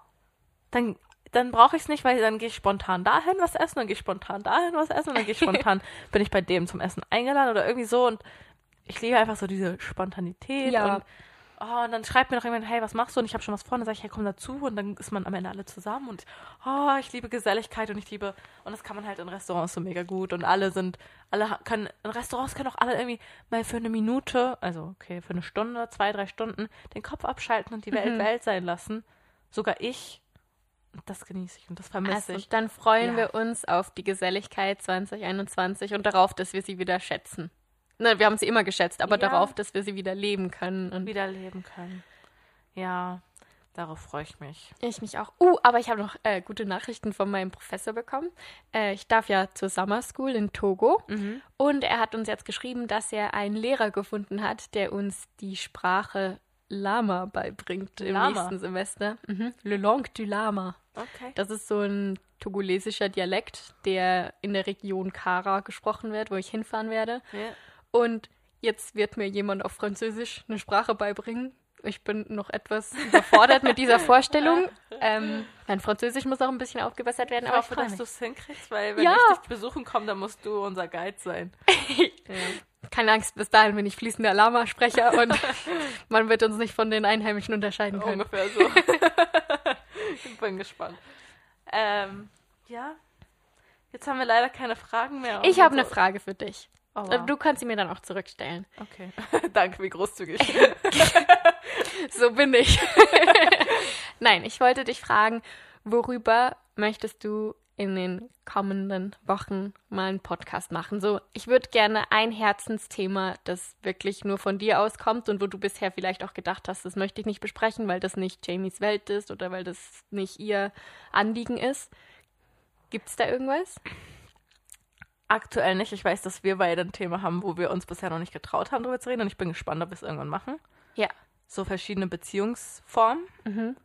dann, dann brauche ich es nicht, weil dann gehe ich spontan dahin was essen, dann gehe ich spontan dahin was essen und dann gehe ich spontan, bin ich bei dem zum Essen eingeladen oder irgendwie so und ich liebe einfach so diese Spontanität Ja. und Oh, und dann schreibt mir noch jemand, hey, was machst du? Und ich habe schon was vor. Und dann sage ich, hey, komm dazu. Und dann ist man am Ende alle zusammen. Und oh, ich liebe Geselligkeit und ich liebe, und das kann man halt in Restaurants so mega gut. Und alle sind, alle können, in Restaurants können auch alle irgendwie mal für eine Minute, also okay, für eine Stunde, zwei, drei Stunden, den Kopf abschalten und die Welt Mhm. Welt sein lassen. Sogar ich. Und das genieße ich und das vermisse Also, ich. dann freuen Ja. wir uns auf die Geselligkeit 2021 und darauf, dass wir sie wieder schätzen. Ne, wir haben sie immer geschätzt, aber Ja. darauf, dass wir sie wieder leben können. Und wieder leben können. Ja, darauf freue ich mich. ich mich auch. Uh, aber ich habe noch äh, gute Nachrichten von meinem Professor bekommen. Äh, ich darf ja zur Summer School in Togo. Und er hat uns jetzt geschrieben, dass er einen Lehrer gefunden hat, der uns die Sprache Lama beibringt im Lama? nächsten Semester. Mhm. Le Langue du Lama. Okay. Das ist so ein togolesischer Dialekt, der in der Region Kara gesprochen wird, wo ich hinfahren werde. Ja. Und jetzt wird mir jemand auf Französisch eine Sprache beibringen. Ich bin noch etwas überfordert mit dieser Vorstellung. Ähm, mein Französisch muss auch ein bisschen aufgebessert werden, Ich aber ich hoffe, freu dass du es hinkriegst, weil wenn Ja. ich dich besuchen komme, dann musst du unser Guide sein. ja. Keine Angst, bis dahin bin ich fließender Lama-Sprecher und man wird uns nicht von den Einheimischen unterscheiden können. Ungefähr so. ich bin gespannt. Ähm, ja. Jetzt haben wir leider keine Fragen mehr. Ich habe Und eine so- Frage für dich. Oh, Aber wow. Du kannst sie mir dann auch zurückstellen. Okay. Danke, wie großzügig. So bin ich. Nein, ich wollte dich fragen, worüber möchtest du in den kommenden Wochen mal einen Podcast machen? So, ich würde gerne ein Herzensthema, das wirklich nur von dir auskommt und wo du bisher vielleicht auch gedacht hast, das möchte ich nicht besprechen, weil das nicht Jamies Welt ist oder weil das nicht ihr Anliegen ist. Gibt es da irgendwas? Aktuell nicht. Ich weiß, dass wir beide ein Thema haben, wo wir uns bisher noch nicht getraut haben, darüber zu reden. Und ich bin gespannt, ob wir es irgendwann machen. Ja. So verschiedene Beziehungsformen. Mhm.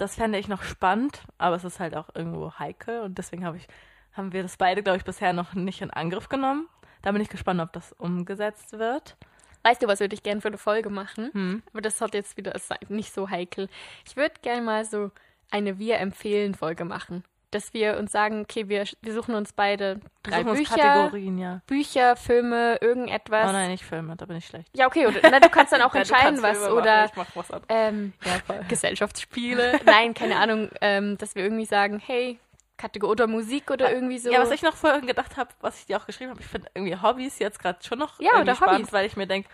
Das fände ich noch spannend, aber es ist halt auch irgendwo heikel. Und deswegen habe ich, haben wir das beide, glaube ich, bisher noch nicht in Angriff genommen. Da bin ich gespannt, ob das umgesetzt wird. Weißt du, was würde ich gerne für eine Folge machen? Hm. Aber das hat jetzt wieder ist nicht so heikel. Ich würde gerne mal so eine Wir-empfehlen-Folge machen. Dass wir uns sagen, okay, wir, wir suchen uns beide drei suchen Bücher, Kategorien, ja. Bücher, Filme, irgendetwas. Oh nein, nicht Filme, da bin ich schlecht. Ja, okay, oder, na, du kannst dann auch Ja, entscheiden, was. Filme machen, Oder Ich mach was ähm, Ja. Gesellschaftsspiele. Nein, keine Ahnung, ähm, dass wir irgendwie sagen, hey, Kategorie oder Musik oder irgendwie so. Ja, was ich noch vorhin gedacht habe, was ich dir auch geschrieben habe, ich finde irgendwie Hobbys jetzt gerade schon noch Ja, oder spannend, Hobbys. weil ich mir denke,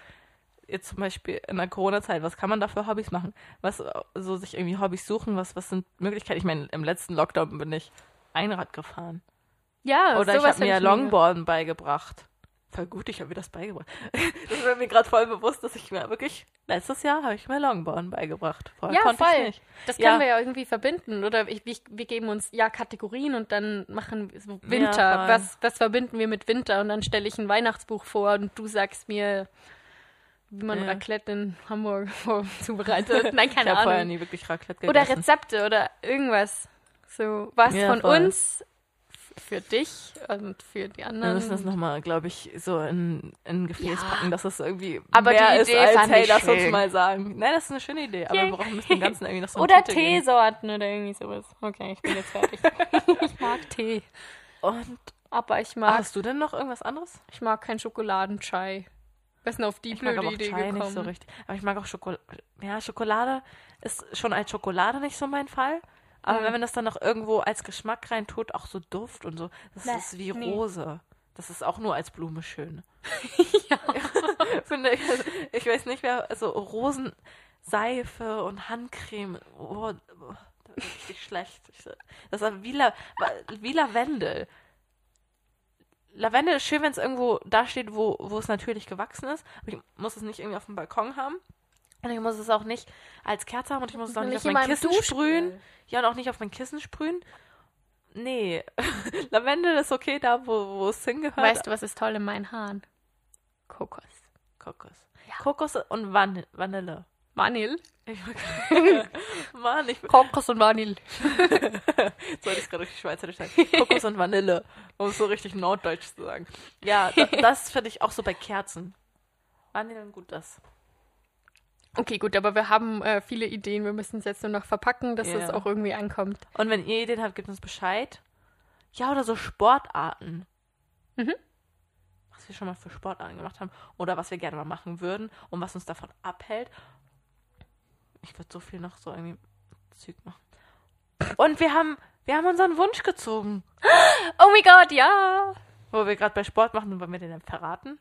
jetzt zum Beispiel in der Corona-Zeit, was kann man da für Hobbys machen? Was, so sich irgendwie Hobbys suchen, was, was sind Möglichkeiten? Ich meine, im letzten Lockdown bin ich Einrad gefahren. ja, Oder ich habe mir hab Longboarden beigebracht. Voll gut, ich habe mir das beigebracht. Das wird mir gerade voll bewusst, dass ich mir wirklich, letztes Jahr habe ich mir Longboarden beigebracht. Vorher Ja, konnte voll. ich nicht. Das Ja. können wir ja irgendwie verbinden. Oder ich, wir, wir geben uns ja Kategorien und dann machen Winter. voll. was, was verbinden wir mit Winter? Und dann stelle ich ein Weihnachtsbuch vor und du sagst mir, wie man Ja. Raclette in Hamburg zubereitet. Nein, Ich keine habe vorher Ahnung. nie wirklich Raclette Oder gegessen. Rezepte oder irgendwas. So was Ja, von voll. uns für dich und für die Wir anderen. müssen das nochmal, glaube ich, so in, in ein Gefäß Ja. packen, dass es irgendwie Aber mehr die ist als, hey, ich lass uns schön. mal sagen. Nein, das ist eine schöne Idee, aber Yay. wir brauchen müssen dem Ganzen irgendwie noch so oder. Teesorten oder irgendwie sowas. Okay, ich bin jetzt fertig. ich mag Tee. Und Aber ich mag, hast du denn noch irgendwas anderes? ich mag keinen Schokoladenchai. Wer ist denn auf die Ich mag blöde aber auch Idee Chai gekommen? nicht so richtig. Aber ich mag auch Schokolade. Ja, Schokolade ist schon als Schokolade nicht so mein Fall. Aber Mhm. wenn man das dann noch irgendwo als Geschmack rein tut, auch so Duft und so, das Nee, ist wie nee. Rose. Das ist auch nur als Blume schön. ja. Finde ich, ich weiß nicht, wer, also Rosenseife und Handcreme, oh, oh, das ist richtig schlecht. Das ist wie, La, wie Lavendel. Lavendel ist schön, wenn es irgendwo da steht, wo, wo es natürlich gewachsen ist. Aber ich muss es nicht irgendwie auf dem Balkon haben. Und ich muss es auch nicht als Kerze haben und ich muss es auch nicht, Nicht auf in mein Kissen Duschgel. sprühen. Ja, und auch nicht auf mein Kissen sprühen. Nee. Lavendel ist okay da, wo, wo es hingehört. Weißt du, was ist toll in meinen Haaren? Kokos. Kokos. Kokos und Van Vanille. Vanille? Ich Mann, ich Kokos und Vanille. sollte ich gerade richtig schweizerisch sagen. Kokos und Vanille, um es so richtig norddeutsch zu sagen. Ja, da, das finde ich auch so bei Kerzen. Vanille und gut das. Okay, gut, aber wir haben äh, viele Ideen. Wir müssen es jetzt nur noch verpacken, dass Ja. es auch irgendwie ankommt. Und wenn ihr Ideen habt, gebt uns Bescheid. Ja, oder so Sportarten. Mhm. Was wir schon mal für Sportarten gemacht haben. Oder was wir gerne mal machen würden und was uns davon abhält. Ich würde so viel noch so irgendwie Zeug machen. Und wir haben, wir haben unseren Wunsch gezogen. Oh mein Gott, ja! Wo wir gerade bei Sport machen und wollen wir den dann verraten?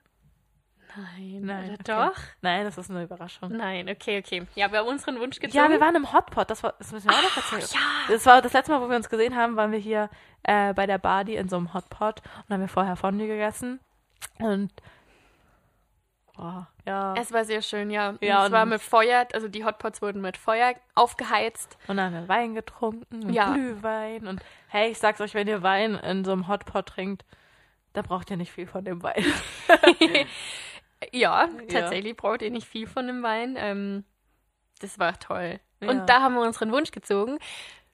Nein, Nein, oder okay. doch? Nein, das ist eine Überraschung. Nein, okay, okay. Ja, wir haben unseren Wunsch gezogen. Ja, wir waren im Hotpot, das, war, das müssen wir auch noch erzählen. ja. Das war das letzte Mal, wo wir uns gesehen haben, waren wir hier äh, bei der Badi in so einem Hotpot und haben wir vorher Fondue gegessen. Und oh, ja. Es war sehr schön, ja. Ja, es war und- mit Feuer, also die Hotpots wurden mit Feuer aufgeheizt. Und dann haben wir Wein getrunken und Ja. Glühwein. Und hey, ich sag's euch, wenn ihr Wein in so einem Hotpot trinkt, da braucht ihr nicht viel von dem Wein. Ja, tatsächlich braucht ihr nicht viel von dem Wein. Ähm, das war toll. Ja. Und da haben wir unseren Wunsch gezogen.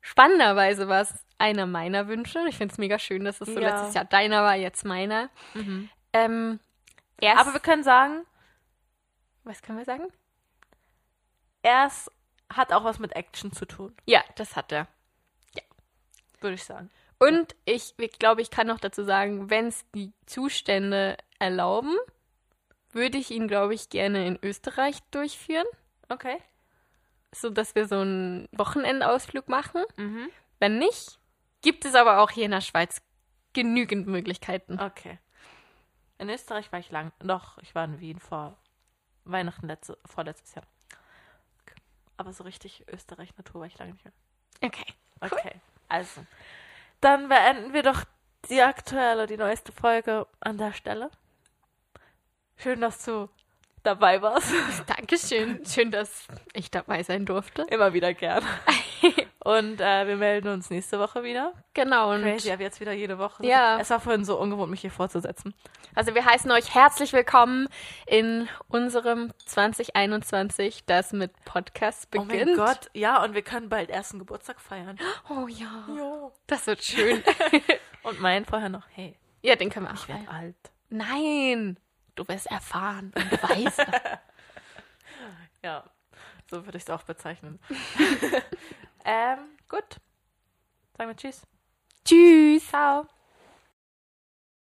Spannenderweise war es einer meiner Wünsche. Ich finde es mega schön, dass es so Ja. letztes Jahr deiner war, jetzt meiner. Mhm. Ähm, Aber wir können sagen, was können wir sagen? er ist- hat auch was mit Action zu tun, Ja, das hat er. würde ich sagen. Und ich, ich glaube, ich kann noch dazu sagen, wenn es die Zustände erlauben, würde ich ihn, glaube ich, gerne in Österreich durchführen, Okay. so dass wir so einen Wochenendausflug machen. Mhm. Wenn nicht, gibt es aber auch hier in der Schweiz genügend Möglichkeiten. Okay. In Österreich war ich lang. Doch, ich war in Wien vor Weihnachten letzte, vorletztes Jahr. Aber so richtig Österreich-Natur war ich lange nicht mehr. Okay. Okay, also. Dann beenden wir doch die aktuelle, die neueste Folge an der Stelle. Schön, dass du dabei warst. Dankeschön. Schön, dass ich dabei sein durfte. Immer wieder gern. Und äh, wir melden uns nächste Woche wieder. Genau. Und Crazy, aber jetzt wieder jede Woche. Ja. Es war vorhin so ungewohnt, mich hier vorzusetzen. Also wir heißen euch herzlich willkommen in unserem 2021, das mit Podcasts Oh beginnt. mein Gott, ja, und wir können bald ersten Geburtstag feiern. Oh ja. Jo. Das wird schön. Und meinen vorher noch, hey, ja, den können wir auch ich werde alt. Nein. Du wirst erfahren und weiser. Ja, so würde ich es auch bezeichnen. ähm, gut. Sagen wir Tschüss. Tschüss. Ciao.